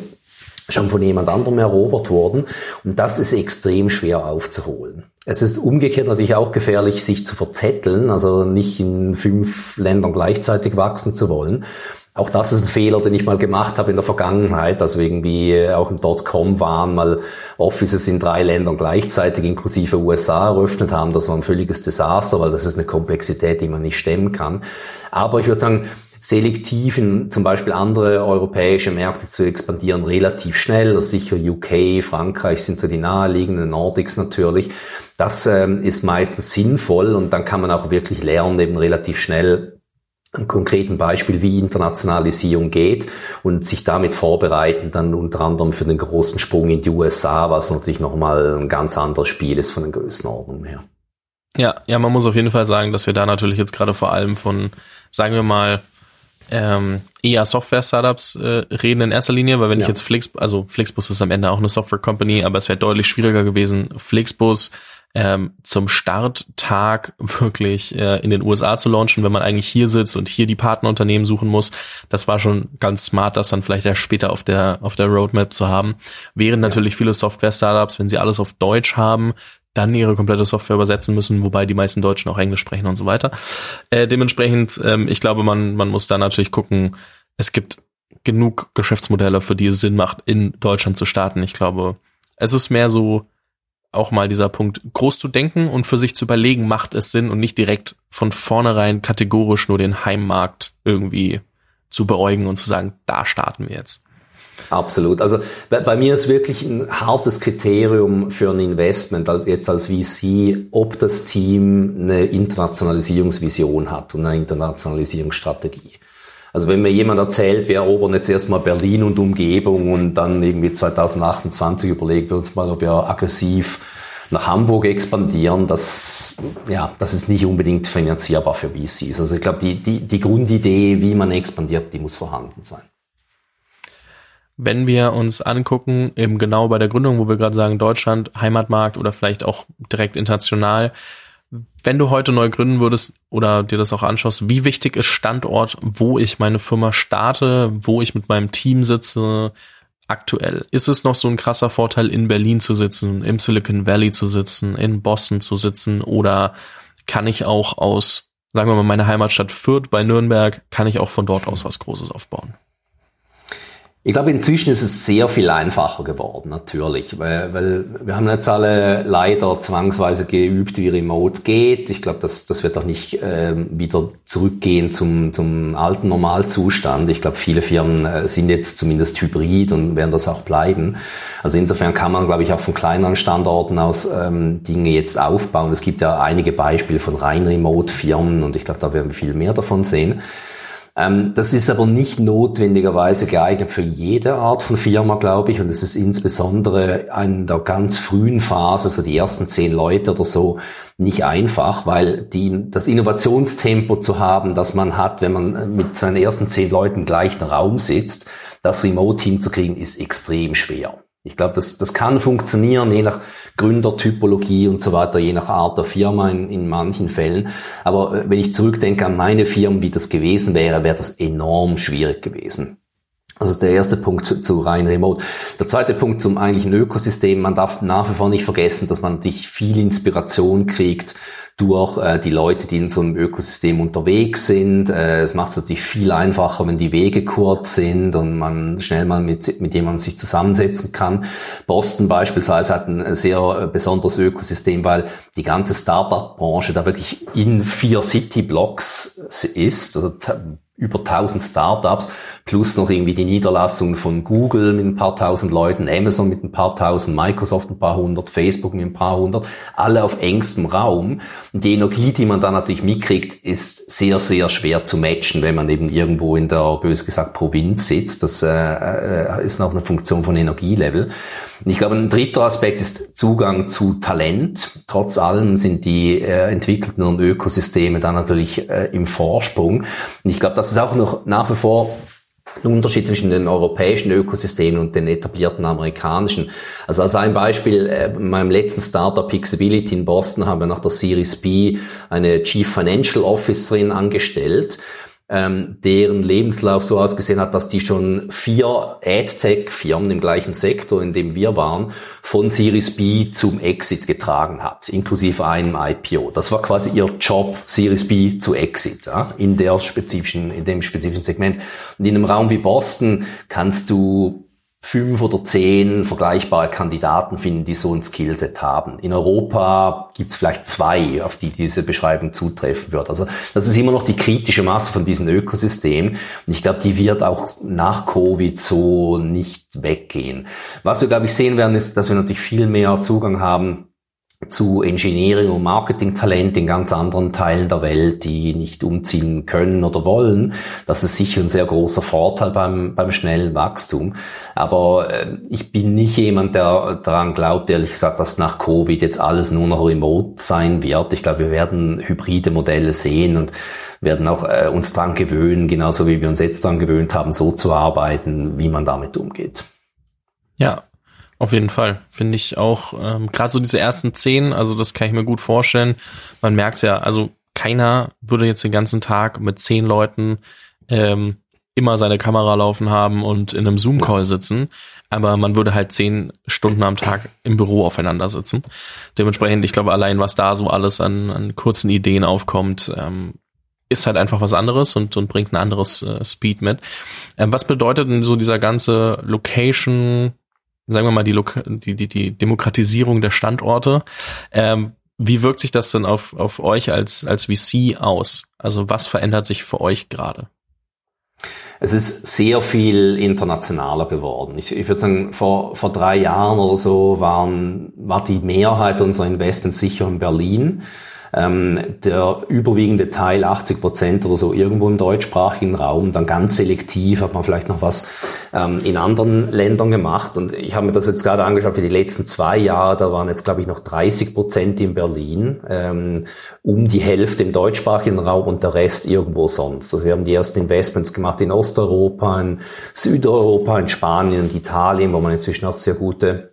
schon von jemand anderem erobert worden. Und das ist extrem schwer aufzuholen. Es ist umgekehrt natürlich auch gefährlich, sich zu verzetteln, also nicht in fünf Ländern gleichzeitig wachsen zu wollen. Auch das ist ein Fehler, den ich mal gemacht habe in der Vergangenheit, dass wir irgendwie auch im Dotcom waren, mal Offices in drei Ländern gleichzeitig inklusive USA eröffnet haben. Das war ein völliges Desaster, weil das ist eine Komplexität, die man nicht stemmen kann. Aber ich würde sagen, selektiv in zum Beispiel andere europäische Märkte zu expandieren, relativ schnell. Sicher UK, Frankreich sind so die naheliegenden, Nordics natürlich. Das ähm, ist meistens sinnvoll und dann kann man auch wirklich lernen, eben relativ schnell ein konkreten Beispiel, wie Internationalisierung geht und sich damit vorbereiten, dann unter anderem für den großen Sprung in die USA, was natürlich nochmal ein ganz anderes Spiel ist von den Größenordnungen her. Ja, ja, man muss auf jeden Fall sagen, dass wir da natürlich jetzt gerade vor allem von, sagen wir mal, ähm, eher Software-Startups äh, reden in erster Linie, weil wenn ja. ich jetzt Flix, also Flixbus ist am Ende auch eine Software-Company, aber es wäre deutlich schwieriger gewesen, Flixbus ähm, zum Starttag wirklich äh, in den USA zu launchen, wenn man eigentlich hier sitzt und hier die Partnerunternehmen suchen muss. Das war schon ganz smart, das dann vielleicht erst später auf der auf der Roadmap zu haben. Während ja. natürlich viele Software-Startups, wenn sie alles auf Deutsch haben, dann ihre komplette Software übersetzen müssen, wobei die meisten Deutschen auch Englisch sprechen und so weiter. Äh, dementsprechend, ähm, ich glaube, man, man muss da natürlich gucken, es gibt genug Geschäftsmodelle, für die es Sinn macht, in Deutschland zu starten. Ich glaube, es ist mehr so auch mal dieser Punkt, groß zu denken und für sich zu überlegen, macht es Sinn und nicht direkt von vornherein kategorisch nur den Heimmarkt irgendwie zu beäugen und zu sagen, da starten wir jetzt. Absolut. Also bei, mir ist wirklich ein hartes Kriterium für ein Investment jetzt als VC, ob das Team eine Internationalisierungsvision hat und eine Internationalisierungsstrategie. Also wenn mir jemand erzählt, wir erobern jetzt erstmal Berlin und Umgebung und dann irgendwie 2028 überlegen wir uns mal, ob wir aggressiv nach Hamburg expandieren, das, ja, das ist nicht unbedingt finanzierbar für VCs. Also ich glaube, die, die, die Grundidee, wie man expandiert, die muss vorhanden sein. Wenn wir uns angucken, eben genau bei der Gründung, wo wir gerade sagen, Deutschland, Heimatmarkt oder vielleicht auch direkt international, wenn du heute neu gründen würdest oder dir das auch anschaust, wie wichtig ist Standort, wo ich meine Firma starte, wo ich mit meinem Team sitze, aktuell? Ist es noch so ein krasser Vorteil, in Berlin zu sitzen, im Silicon Valley zu sitzen, in Boston zu sitzen oder kann ich auch aus, sagen wir mal, meine Heimatstadt Fürth bei Nürnberg, kann ich auch von dort aus was Großes aufbauen? Ich glaube, inzwischen ist es sehr viel einfacher geworden, natürlich, weil, weil wir haben jetzt alle leider zwangsweise geübt, wie Remote geht. Ich glaube, das, das wird auch nicht äh, wieder zurückgehen zum, zum alten Normalzustand. Ich glaube, viele Firmen äh, sind jetzt zumindest hybrid und werden das auch bleiben. Also insofern kann man, glaube ich, auch von kleineren Standorten aus ähm, Dinge jetzt aufbauen. Es gibt ja einige Beispiele von rein Remote-Firmen und ich glaube, da werden wir viel mehr davon sehen. Ähm, das ist aber nicht notwendigerweise geeignet für jede Art von Firma, glaube ich. Und es ist insbesondere in der ganz frühen Phase, so die ersten zehn Leute oder so, nicht einfach, weil die, das Innovationstempo zu haben, das man hat, wenn man mit seinen ersten zehn Leuten gleich im Raum sitzt, das Remote hinzukriegen, ist extrem schwer. Ich glaube, das, das kann funktionieren, je nach Gründertypologie und so weiter, je nach Art der Firma in, in manchen Fällen. Aber äh, wenn ich zurückdenke an meine Firmen, wie das gewesen wäre, wäre das enorm schwierig gewesen. Das ist der erste Punkt zu rein Remote. Der zweite Punkt zum eigentlichen Ökosystem. Man darf nach wie vor nicht vergessen, dass man dich viel Inspiration kriegt durch äh, die Leute, die in so einem Ökosystem unterwegs sind. Äh, es macht es natürlich viel einfacher, wenn die Wege kurz sind und man schnell mal mit, mit jemandem sich zusammensetzen kann. Boston beispielsweise hat ein sehr äh, besonderes Ökosystem, weil die ganze Startup-Branche da wirklich in vier City-Blocks ist. Also über 1000 Startups plus noch irgendwie die Niederlassung von Google mit ein paar tausend Leuten, Amazon mit ein paar tausend, Microsoft ein paar hundert, Facebook mit ein paar hundert, alle auf engstem Raum. Und die Energie, die man da natürlich mitkriegt, ist sehr, sehr schwer zu matchen, wenn man eben irgendwo in der, bös gesagt, Provinz sitzt. Das äh, äh, ist noch eine Funktion von Energielevel. Ich glaube, ein dritter Aspekt ist Zugang zu Talent. Trotz allem sind die äh, entwickelten Ökosysteme da natürlich äh, im Vorsprung. Und ich glaube, das ist auch noch nach wie vor ein Unterschied zwischen den europäischen Ökosystemen und den etablierten amerikanischen. Also als ein Beispiel, äh, in meinem letzten Startup Pixability in Boston haben wir nach der Series B eine Chief Financial Officerin angestellt ähm, deren Lebenslauf so ausgesehen hat, dass die schon vier AdTech-Firmen im gleichen Sektor, in dem wir waren, von Series B zum Exit getragen hat, inklusive einem IPO. Das war quasi ihr Job, Series B zu Exit, ja, in der spezifischen, in dem spezifischen Segment. Und in einem Raum wie Boston kannst du fünf oder zehn vergleichbare Kandidaten finden, die so ein Skillset haben. In Europa gibt es vielleicht zwei, auf die diese Beschreibung zutreffen wird. Also das ist immer noch die kritische Masse von diesem Ökosystem. Und ich glaube, die wird auch nach Covid so nicht weggehen. Was wir, glaube ich, sehen werden, ist, dass wir natürlich viel mehr Zugang haben zu Engineering und Marketing-Talent in ganz anderen Teilen der Welt, die nicht umziehen können oder wollen. Das ist sicher ein sehr großer Vorteil beim, beim schnellen Wachstum. Aber äh, ich bin nicht jemand, der daran glaubt, ehrlich gesagt, dass nach Covid jetzt alles nur noch remote sein wird. Ich glaube, wir werden hybride Modelle sehen und werden auch äh, uns dran gewöhnen, genauso wie wir uns jetzt dran gewöhnt haben, so zu arbeiten, wie man damit umgeht. Ja, auf jeden Fall. Finde ich auch, ähm, gerade so diese ersten zehn, also das kann ich mir gut vorstellen. Man merkt's ja, also keiner würde jetzt den ganzen Tag mit zehn Leuten ähm, immer seine Kamera laufen haben und in einem Zoom-Call sitzen, aber man würde halt zehn Stunden am Tag im Büro aufeinander sitzen. Dementsprechend, ich glaube, allein was da so alles an, an kurzen Ideen aufkommt, ähm, ist halt einfach was anderes und, und bringt ein anderes äh, Speed mit. Ähm, was bedeutet denn so dieser ganze Location, sagen wir mal, die, die, die, die Demokratisierung der Standorte. Ähm, wie wirkt sich das denn auf, auf euch als, als VC aus? Also was verändert sich für euch gerade? es ist sehr viel internationaler geworden. Ich, ich würde sagen, vor, vor drei Jahren oder so waren, war die Mehrheit unserer Investments sicher in Berlin ähm, der überwiegende Teil, 80 Prozent oder so, irgendwo im deutschsprachigen Raum. Dann ganz selektiv hat man vielleicht noch was ähm, in anderen Ländern gemacht. Und ich habe mir das jetzt gerade angeschaut für die letzten zwei Jahre. Da waren jetzt, glaube ich, noch 30 Prozent in Berlin, ähm, um die Hälfte im deutschsprachigen Raum und der Rest irgendwo sonst. Also wir haben die ersten Investments gemacht in Osteuropa, in Südeuropa, in Spanien und Italien, wo man inzwischen auch sehr gute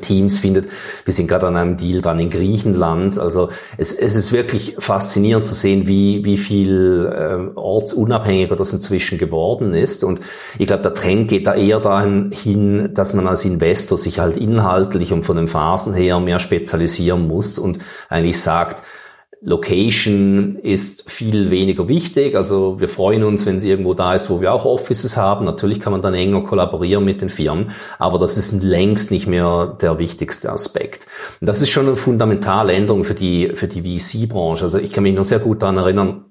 Teams findet. Wir sind gerade an einem Deal dran in Griechenland. Also es, es ist wirklich faszinierend zu sehen, wie, wie viel äh, ortsunabhängiger das inzwischen geworden ist. Und ich glaube, der Trend geht da eher dahin hin, dass man als Investor sich halt inhaltlich und von den Phasen her mehr spezialisieren muss und eigentlich sagt, Location ist viel weniger wichtig. Also wir freuen uns, wenn es irgendwo da ist, wo wir auch Offices haben. Natürlich kann man dann enger kollaborieren mit den Firmen, aber das ist längst nicht mehr der wichtigste Aspekt. Und das ist schon eine fundamentale Änderung für die, für die VC-Branche. Also ich kann mich noch sehr gut daran erinnern,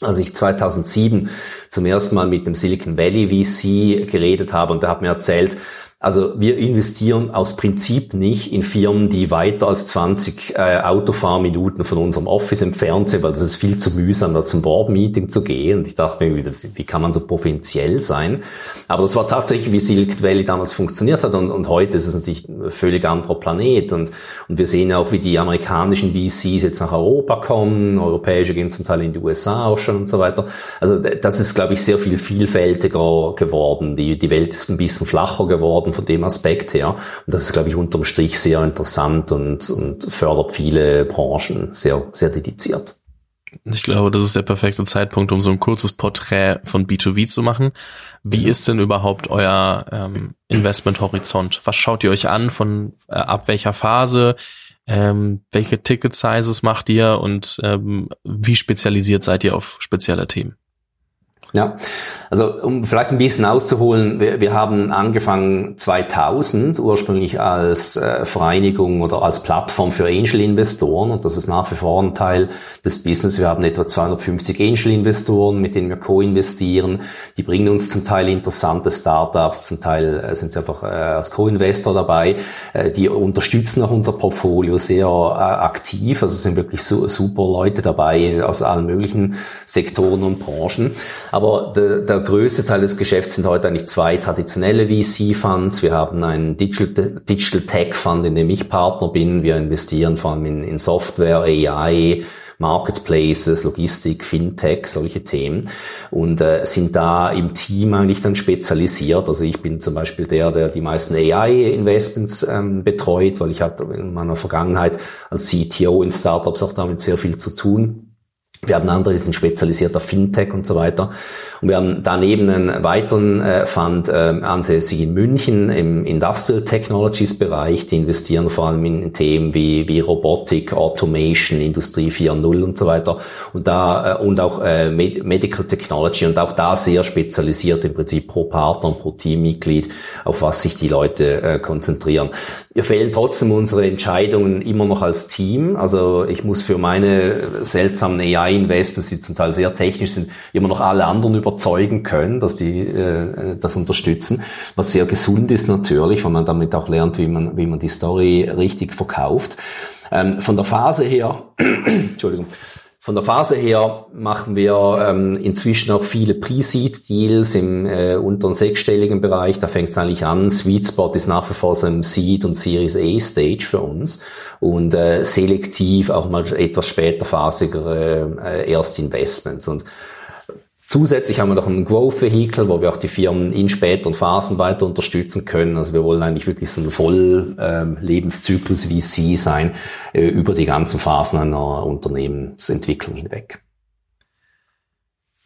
als ich 2007 zum ersten Mal mit dem Silicon Valley VC geredet habe und der hat mir erzählt, also wir investieren aus Prinzip nicht in Firmen, die weiter als 20 äh, Autofahrminuten von unserem Office entfernt sind, weil das ist viel zu mühsam, da zum Board-Meeting zu gehen. Und ich dachte mir, wie kann man so provinziell sein? Aber das war tatsächlich, wie Silicon Valley damals funktioniert hat. Und, und heute ist es natürlich ein völlig anderer Planet. Und, und wir sehen auch, wie die amerikanischen VCs jetzt nach Europa kommen. Europäische gehen zum Teil in die USA auch schon und so weiter. Also das ist, glaube ich, sehr viel vielfältiger geworden. Die, die Welt ist ein bisschen flacher geworden worden von dem Aspekt her. Und das ist, glaube ich, unterm Strich sehr interessant und, und fördert viele Branchen sehr, sehr dediziert. Ich glaube, das ist der perfekte Zeitpunkt, um so ein kurzes Porträt von B2B zu machen. Wie ist denn überhaupt euer ähm, Investment-Horizont? Was schaut ihr euch an? Von äh, ab welcher Phase? Ähm, welche Ticket-Sizes macht ihr und ähm, wie spezialisiert seid ihr auf spezielle Themen? Ja, also um vielleicht ein bisschen auszuholen, wir, wir haben angefangen 2000 ursprünglich als äh, Vereinigung oder als Plattform für Angel-Investoren und das ist nach wie vor ein Teil des Business. Wir haben etwa 250 Angel-Investoren, mit denen wir co-investieren. Die bringen uns zum Teil interessante Startups, zum Teil äh, sind sie einfach äh, als Co-Investor dabei. Äh, die unterstützen auch unser Portfolio sehr äh, aktiv, also sind wirklich su super Leute dabei aus allen möglichen Sektoren und Branchen. Aber der, der größte Teil des Geschäfts sind heute eigentlich zwei traditionelle VC-Funds. Wir haben einen Digital, Digital Tech Fund, in dem ich Partner bin. Wir investieren vor allem in, in Software, AI, Marketplaces, Logistik, Fintech, solche Themen und äh, sind da im Team eigentlich dann spezialisiert. Also ich bin zum Beispiel der, der die meisten AI-Investments ähm, betreut, weil ich hatte in meiner Vergangenheit als CTO in Startups auch damit sehr viel zu tun. Wir haben andere, die sind spezialisiert auf Fintech und so weiter. Und wir haben daneben einen weiteren äh, Fund äh, ansässig in München im Industrial Technologies Bereich. Die investieren vor allem in, Themen wie, wie Robotik, Automation, Industrie 4.0 und so weiter. Und da, äh, und auch äh, Medical Technology und auch da sehr spezialisiert im Prinzip pro Partner und pro Teammitglied, auf was sich die Leute äh, konzentrieren. Wir fehlen trotzdem unsere Entscheidungen immer noch als Team. Also ich muss für meine seltsamen AI-Investments, die zum Teil sehr technisch sind, immer noch alle anderen überzeugen können, dass die äh, das unterstützen, was sehr gesund ist natürlich, weil man damit auch lernt, wie man, wie man die Story richtig verkauft. Ähm, von der Phase her, Entschuldigung, von der Phase her machen wir ähm, inzwischen auch viele Pre-Seed-Deals im äh, unteren sechsstelligen Bereich. Da fängt es eigentlich an. Sweet Spot ist nach wie vor so im Seed- und Series A-Stage für uns und äh, selektiv auch mal etwas später phasigere äh, Erstinvestments. Und Zusätzlich haben wir noch ein Growth Vehicle, wo wir auch die Firmen in späteren Phasen weiter unterstützen können. Also wir wollen eigentlich wirklich so ein Voll-Lebenszyklus ähm, VC sein äh, über die ganzen Phasen einer Unternehmensentwicklung hinweg.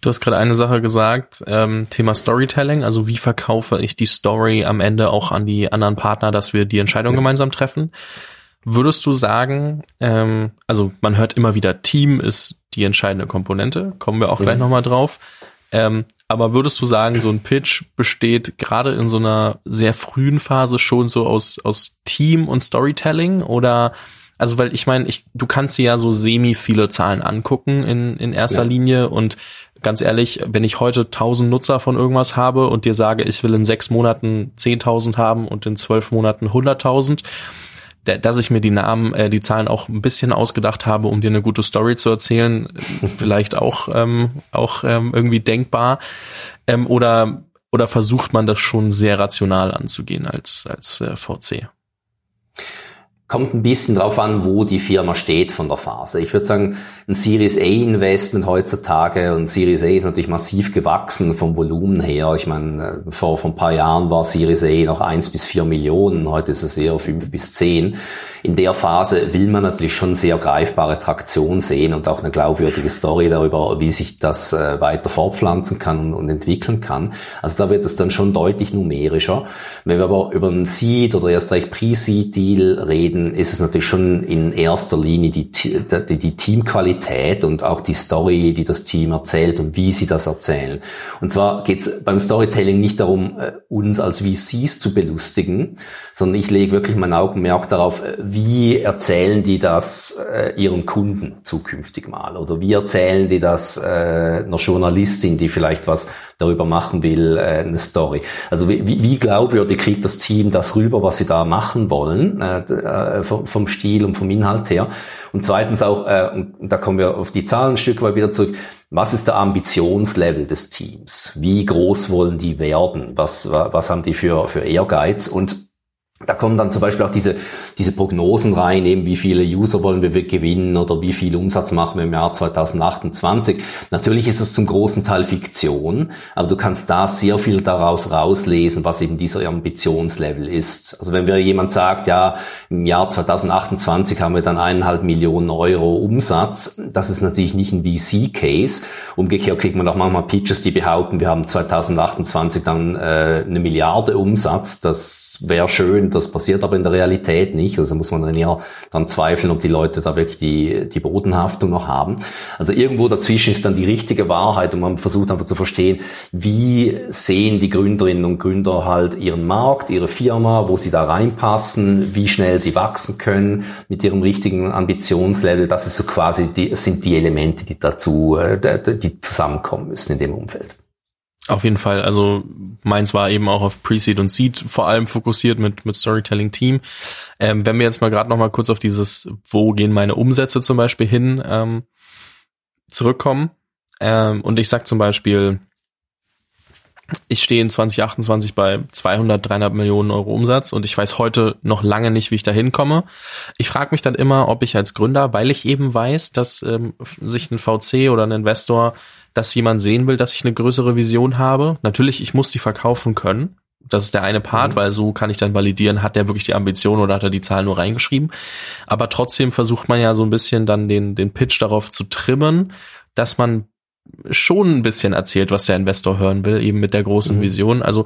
Du hast gerade eine Sache gesagt, ähm, Thema Storytelling, also wie verkaufe ich die Story am Ende auch an die anderen Partner, dass wir die Entscheidung ja. gemeinsam treffen. Würdest du sagen, ähm, also man hört immer wieder, Team ist die entscheidende Komponente, kommen wir auch mhm. gleich nochmal drauf. Ähm, aber würdest du sagen, so ein Pitch besteht gerade in so einer sehr frühen Phase schon so aus, aus Team und Storytelling oder also weil ich meine, ich, du kannst dir ja so semi viele Zahlen angucken in, in erster ja. Linie und ganz ehrlich, wenn ich heute 1000 Nutzer von irgendwas habe und dir sage, ich will in sechs Monaten 10.000 haben und in zwölf Monaten 100.000, dass ich mir die Namen, äh, die Zahlen auch ein bisschen ausgedacht habe, um dir eine gute Story zu erzählen, vielleicht auch ähm, auch ähm, irgendwie denkbar. Ähm, oder oder versucht man das schon sehr rational anzugehen als als äh, VC? Kommt ein bisschen drauf an, wo die Firma steht von der Phase. Ich würde sagen, ein Series A Investment heutzutage und Series A ist natürlich massiv gewachsen vom Volumen her. Ich meine, äh, vor, vor ein paar Jahren war Series A noch eins bis vier Millionen, heute ist es eher fünf bis zehn in der Phase will man natürlich schon sehr greifbare Traktion sehen und auch eine glaubwürdige Story darüber, wie sich das äh, weiter fortpflanzen kann und entwickeln kann. Also da wird es dann schon deutlich numerischer. Wenn wir aber über einen Seed oder erst recht Pre-Seed-Deal reden, ist es natürlich schon in erster Linie die, die, die Teamqualität und auch die Story, die das Team erzählt und wie sie das erzählen. Und zwar geht es beim Storytelling nicht darum, äh, uns als VCs zu belustigen, sondern ich lege wirklich mein Augenmerk darauf, äh, wie erzählen die das äh, ihren Kunden zukünftig mal? Oder wie erzählen die das äh, einer Journalistin, die vielleicht was darüber machen will, äh, eine Story? Also wie, wie glaubwürdig kriegt das Team das rüber, was sie da machen wollen, äh, äh vom, vom Stil und vom Inhalt her? Und zweitens auch, äh, und da kommen wir auf die Zahlen ein Stück weit wieder zurück, was ist der Ambitionslevel des Teams? Wie groß wollen die werden? Was, was haben die für, für Ehrgeiz? Und da kommen dann zum Beispiel auch diese, diese Prognosen rein, eben wie viele User wollen wir gewinnen oder wie viel Umsatz machen wir im Jahr 2028. Natürlich ist es zum großen Teil Fiktion, aber du kannst da sehr viel daraus rauslesen, was eben dieser Ambitionslevel ist. Also wenn wir jemand sagt, ja, im Jahr 2028 haben wir dann eineinhalb Millionen Euro Umsatz, das ist natürlich nicht ein VC-Case. Umgekehrt kriegt man auch manchmal Pitches, die behaupten, wir haben 2028 dann äh, eine Milliarde Umsatz. Das wäre schön, das passiert aber in der Realität nicht. Also muss man dann eher dann zweifeln, ob die Leute da wirklich die, die Bodenhaftung noch haben. Also irgendwo dazwischen ist dann die richtige Wahrheit und man versucht einfach zu verstehen, wie sehen die Gründerinnen und Gründer halt ihren Markt, ihre Firma, wo sie da reinpassen, wie schnell sie wachsen können mit ihrem richtigen Ambitionslevel. Das ist so quasi die, sind die Elemente, die dazu, äh, die zusammenkommen müssen in dem Umfeld. Auf jeden Fall. Also meins war eben auch auf Pre-Seed und Seed vor allem fokussiert mit, mit Storytelling-Team. Ähm, wenn wir jetzt mal gerade noch mal kurz auf dieses, wo gehen meine Umsätze zum Beispiel hin, ähm, zurückkommen. Ähm, und ich sag zum Beispiel, ich stehe in 2028 bei 200, 300 Millionen Euro Umsatz und ich weiß heute noch lange nicht, wie ich da hinkomme. Ich frage mich dann immer, ob ich als Gründer, weil ich eben weiß, dass ähm, sich ein VC oder ein Investor dass jemand sehen will, dass ich eine größere Vision habe. Natürlich, ich muss die verkaufen können. Das ist der eine Part, mhm. weil so kann ich dann validieren, hat der wirklich die Ambition oder hat er die Zahl nur reingeschrieben. Aber trotzdem versucht man ja so ein bisschen dann den, den Pitch darauf zu trimmen, dass man schon ein bisschen erzählt, was der Investor hören will, eben mit der großen mhm. Vision. Also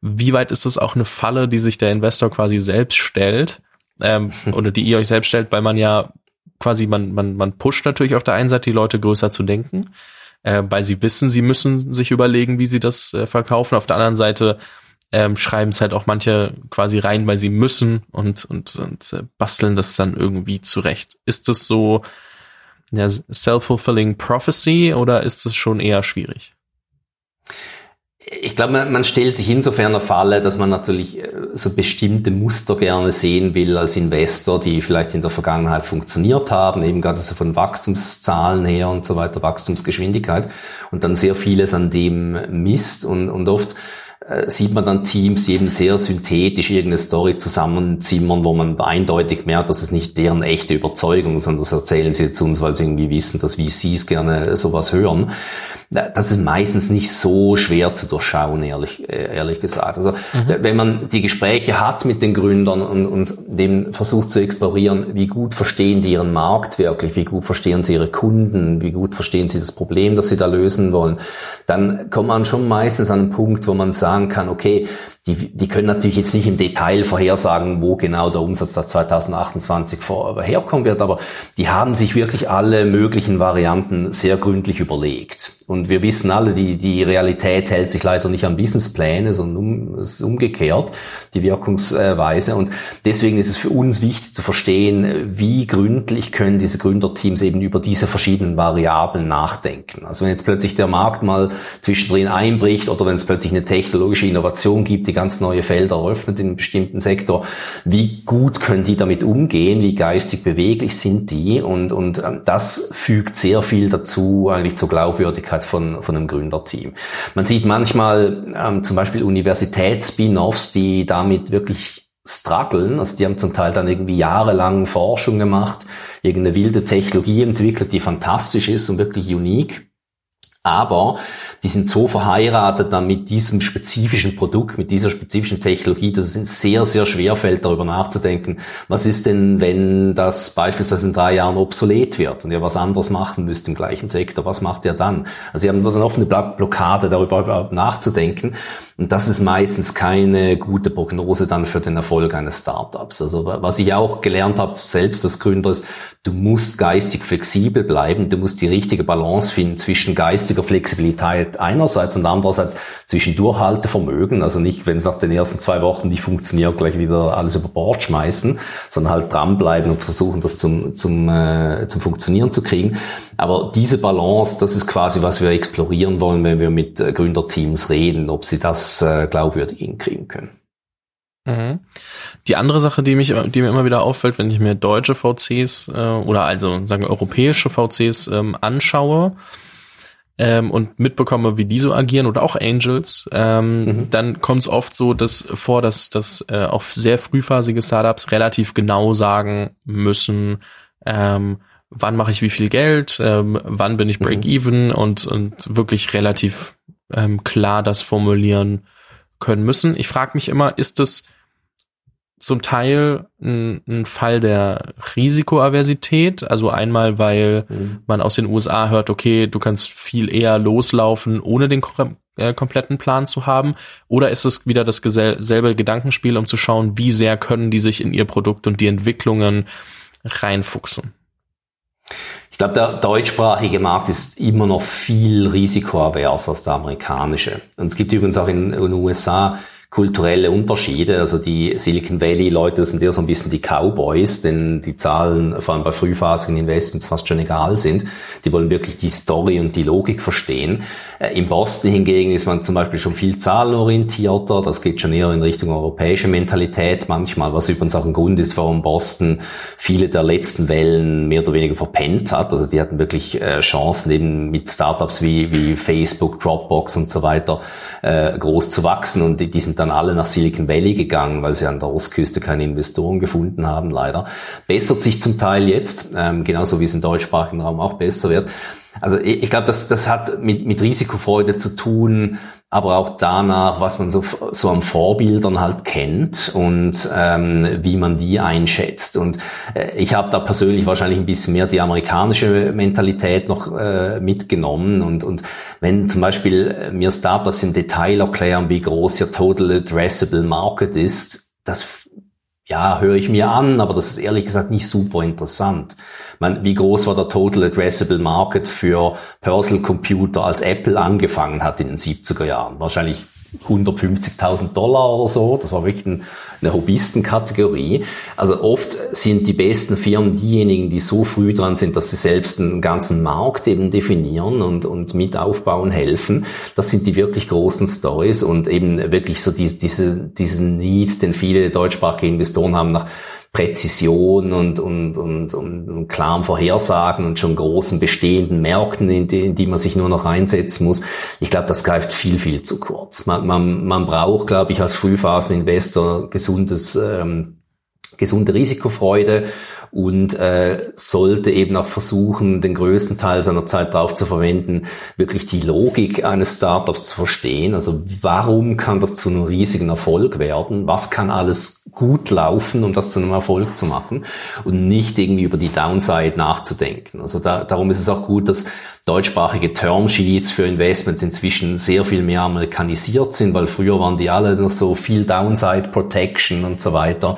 wie weit ist das auch eine Falle, die sich der Investor quasi selbst stellt ähm, oder die ihr euch selbst stellt, weil man ja quasi man man man pusht natürlich auf der einen Seite die Leute größer zu denken, äh, weil sie wissen, sie müssen sich überlegen, wie sie das äh, verkaufen. Auf der anderen Seite ähm, schreiben es halt auch manche quasi rein, weil sie müssen und, und, und äh, basteln das dann irgendwie zurecht. Ist das so ja, self-fulfilling prophecy oder ist das schon eher schwierig? Ich glaube, man, stellt sich insofern eine Falle, dass man natürlich äh, so bestimmte Muster gerne sehen will als Investor, die vielleicht in der Vergangenheit funktioniert haben, eben gerade so von Wachstumszahlen her und so weiter, Wachstumsgeschwindigkeit und dann sehr vieles an dem misst und, und oft sieht man dann Teams, eben sehr synthetisch irgendeine Story zusammenzimmern, wo man eindeutig merkt, dass es nicht deren echte Überzeugung ist, sondern das erzählen sie zu uns, weil sie irgendwie wissen, dass VCs gerne sowas hören das ist meistens nicht so schwer zu durchschauen, ehrlich, äh, ehrlich gesagt. Also mhm. wenn man die Gespräche hat mit den Gründern und, und dem versucht zu explorieren, wie gut verstehen die ihren Markt wirklich, wie gut verstehen sie ihre Kunden, wie gut verstehen sie das Problem, das sie da lösen wollen, dann kommt man schon meistens an einen Punkt, wo man sagen kann, okay, die, die können natürlich jetzt nicht im Detail vorhersagen, wo genau der Umsatz da 2028 vor, herkommen wird, aber die haben sich wirklich alle möglichen Varianten sehr gründlich überlegt. Und wir wissen alle, die, die Realität hält sich leider nicht an Businesspläne, sondern um, es ist umgekehrt, die Wirkungsweise. Und deswegen ist es für uns wichtig zu verstehen, wie gründlich können diese Gründerteams eben über diese verschiedenen Variablen nachdenken. Also wenn jetzt plötzlich der Markt mal zwischendrin einbricht oder wenn es plötzlich eine technologische Innovation gibt, die ganz neue Felder eröffnet in einem bestimmten Sektor, wie gut können die damit umgehen, wie geistig beweglich sind die und, und ähm, das fügt sehr viel dazu eigentlich zur Glaubwürdigkeit von, von einem Gründerteam. Man sieht manchmal ähm, zum Beispiel Universitäts-Spin-Offs, die damit wirklich strugglen, also die haben zum Teil dann irgendwie jahrelang Forschung gemacht, irgendeine wilde Technologie entwickelt, die fantastisch ist und wirklich unique. Aber die sind so verheiratet dann mit diesem spezifischen Produkt, mit dieser spezifischen Technologie, dass es sehr, sehr schwer fällt, darüber nachzudenken, was ist denn, wenn das beispielsweise in drei Jahren obsolet wird und ihr was anderes machen müsst im gleichen Sektor, was macht ihr dann? Also sie haben oft eine Blockade, darüber überhaupt nachzudenken. Und das ist meistens keine gute Prognose dann für den Erfolg eines Startups. Also was ich auch gelernt habe, selbst als Gründer, ist, du musst geistig flexibel bleiben, du musst die richtige Balance finden zwischen geistiger Flexibilität einerseits und andererseits zwischen Durchhaltevermögen, also nicht, wenn es nach den ersten zwei Wochen nicht funktioniert, gleich wieder alles über Bord schmeißen, sondern halt dranbleiben und versuchen, das zum, zum, äh, zum Funktionieren zu kriegen. Aber diese Balance, das ist quasi, was wir explorieren wollen, wenn wir mit äh, Gründerteams reden, ob sie das äh, glaubwürdig hinkriegen können. Mhm. Die andere Sache, die mich, die mir immer wieder auffällt, wenn ich mir deutsche VCs äh, oder also sagen wir europäische VCs ähm, anschaue ähm, und mitbekomme, wie die so agieren oder auch Angels, ähm, mhm. dann kommt es oft so, dass vor, dass, dass äh, auch sehr frühphasige Startups relativ genau sagen müssen, ähm, wann mache ich wie viel Geld, ähm, wann bin ich mhm. Break-Even mhm. und, und wirklich relativ ähm, klar das formulieren können müssen. Ich frage mich immer, ist es zum Teil ein, ein Fall der Risikoaversität, also einmal, weil mhm. man aus den USA hört, okay, du kannst viel eher loslaufen, ohne den äh, kompletten Plan zu haben, oder ist es wieder das selbe Gedankenspiel, um zu schauen, wie sehr können die sich in ihr Produkt und die Entwicklungen reinfuchsen? Ich glaube, der deutschsprachige Markt ist immer noch viel risikoavers als der amerikanische. Und es gibt übrigens auch in den USA kulturelle Unterschiede. Also die Silicon Valley Leute sind eher so ein bisschen die Cowboys, denn die Zahlen vor allem bei frühphasigen Investments fast schon egal sind. Die wollen wirklich die Story und die Logik verstehen. Äh, Im Boston hingegen ist man zum Beispiel schon viel zahlenorientierter. Das geht schon eher in Richtung europäische Mentalität manchmal, was übrigens auch ein Grund ist, warum Boston viele der letzten Wellen mehr oder weniger verpennt hat. Also die hatten wirklich äh, Chancen eben mit Startups wie, wie Facebook, Dropbox und so weiter äh, groß zu wachsen und die, die sind dann alle nach Silicon Valley gegangen, weil sie an der Ostküste keine Investoren gefunden haben, leider. Bessert sich zum Teil jetzt, ähm, genauso wie es im deutschsprachigen Raum auch besser wird. Also ich, ich glaube, das, das hat mit, mit Risikofreude zu tun, aber auch danach, was man so, so an Vorbildern halt kennt und ähm, wie man die einschätzt. Und äh, ich habe da persönlich wahrscheinlich ein bisschen mehr die amerikanische Mentalität noch äh, mitgenommen. Und, und wenn zum Beispiel äh, mir Startups im Detail erklären, wie groß ihr Total Addressable Market ist, das ja, höre ich mir an, aber das ist ehrlich gesagt nicht super interessant. Man, wie groß war der Total Addressable Market für Personal Computer, als Apple angefangen hat in den 70er Jahren? Wahrscheinlich 150.000 Dollar oder so. Das war wirklich ein, eine Hobbyistenkategorie. Also oft sind die besten Firmen diejenigen, die so früh dran sind, dass sie selbst einen ganzen Markt eben definieren und, und mit aufbauen helfen. Das sind die wirklich großen Stories und eben wirklich so diese, diese, diesen Need, den viele deutschsprachige Investoren haben nach Präzision und, und, und, und, und klaren Vorhersagen und schon großen bestehenden Märkten, in die, in die man sich nur noch einsetzen muss. Ich glaube, das greift viel, viel zu kurz. Man, man, man braucht, glaube ich, als Frühphaseninvestor gesundes, ähm, gesunde Risikofreude und äh, sollte eben auch versuchen, den größten Teil seiner Zeit darauf zu verwenden, wirklich die Logik eines Startups zu verstehen. Also warum kann das zu einem riesigen Erfolg werden? Was kann alles gut laufen, um das zu einem Erfolg zu machen? Und nicht irgendwie über die Downside nachzudenken. Also da, darum ist es auch gut, dass deutschsprachige Termsheets für Investments inzwischen sehr viel mehr amerikanisiert sind, weil früher waren die alle noch so viel Downside Protection und so weiter.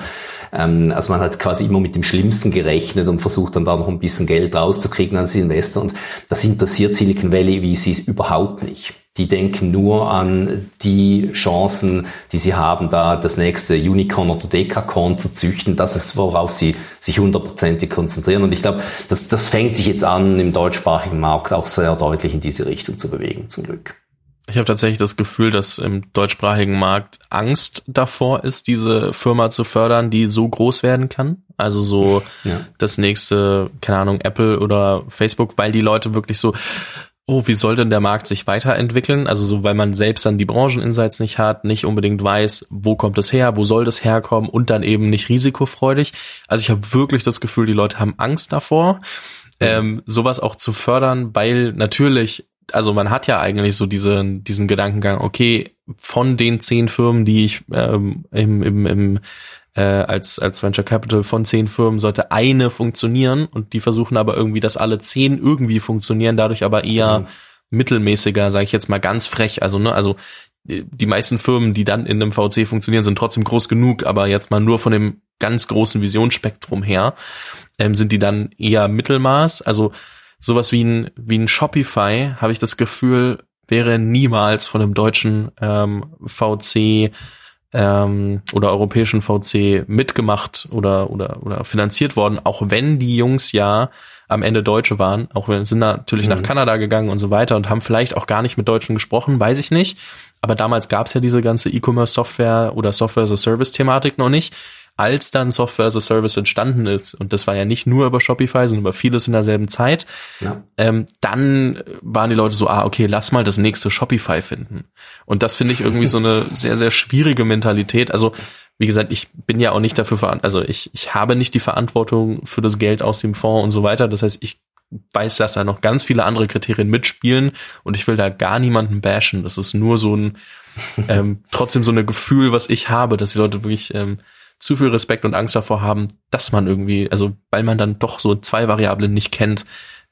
Ähm, also man hat quasi immer mit dem Schlimmsten gerechnet und versucht dann da noch ein bisschen Geld rauszukriegen als Investor. Und das interessiert Silicon Valley wie sie es überhaupt nicht. Die denken nur an die Chancen, die sie haben, da das nächste Unicorn oder Dekacorn zu züchten. Das ist, worauf sie sich hundertprozentig konzentrieren. Und ich glaube, das, das fängt sich jetzt an, im deutschsprachigen Markt auch sehr deutlich in diese Richtung zu bewegen, zum Glück. Ich habe tatsächlich das Gefühl, dass im deutschsprachigen Markt Angst davor ist, diese Firma zu fördern, die so groß werden kann. Also so ja. das nächste, keine Ahnung, Apple oder Facebook, weil die Leute wirklich so, oh, wie soll denn der Markt sich weiterentwickeln? Also so, weil man selbst dann die Brancheninsights nicht hat, nicht unbedingt weiß, wo kommt es her, wo soll das herkommen und dann eben nicht risikofreudig. Also ich habe wirklich das Gefühl, die Leute haben Angst davor, ähm, sowas auch zu fördern, weil natürlich, also man hat ja eigentlich so diese, diesen Gedankengang, okay, von den zehn Firmen, die ich ähm, im, im, im äh, als, als Venture Capital von zehn Firmen sollte eine funktionieren und die versuchen aber irgendwie, dass alle zehn irgendwie funktionieren, dadurch aber eher mhm. mittelmäßiger, sage ich jetzt mal ganz frech. Also, ne, also die meisten Firmen, die dann in einem VC funktionieren, sind trotzdem groß genug, aber jetzt mal nur von dem ganz großen Visionsspektrum her, ähm, sind die dann eher Mittelmaß. Also sowas wie ein, wie ein Shopify, habe ich das Gefühl, wäre niemals von einem deutschen ähm, VC ähm, oder europäischen VC mitgemacht oder, oder, oder finanziert worden, auch wenn die Jungs ja am Ende Deutsche waren, auch wenn sind natürlich mhm. nach Kanada gegangen und so weiter und haben vielleicht auch gar nicht mit Deutschen gesprochen, weiß ich nicht. Aber damals gab es ja diese ganze E-Commerce-Software oder Software as a Service-Thematik noch nicht als dann Software as a Service entstanden ist, und das war ja nicht nur über Shopify, sondern über vieles in derselben Zeit, ja. ähm, dann waren die Leute so, ah, okay, lass mal das nächste Shopify finden. Und das finde ich irgendwie so eine sehr, sehr schwierige Mentalität. Also, wie gesagt, ich bin ja auch nicht dafür verantwortlich, also ich, ich habe nicht die Verantwortung für das Geld aus dem Fonds und so weiter. Das heißt, ich weiß, dass da noch ganz viele andere Kriterien mitspielen und ich will da gar niemanden bashen. Das ist nur so ein, ähm, trotzdem so ein Gefühl, was ich habe, dass die Leute wirklich ähm, zu viel Respekt und Angst davor haben, dass man irgendwie, also weil man dann doch so zwei Variablen nicht kennt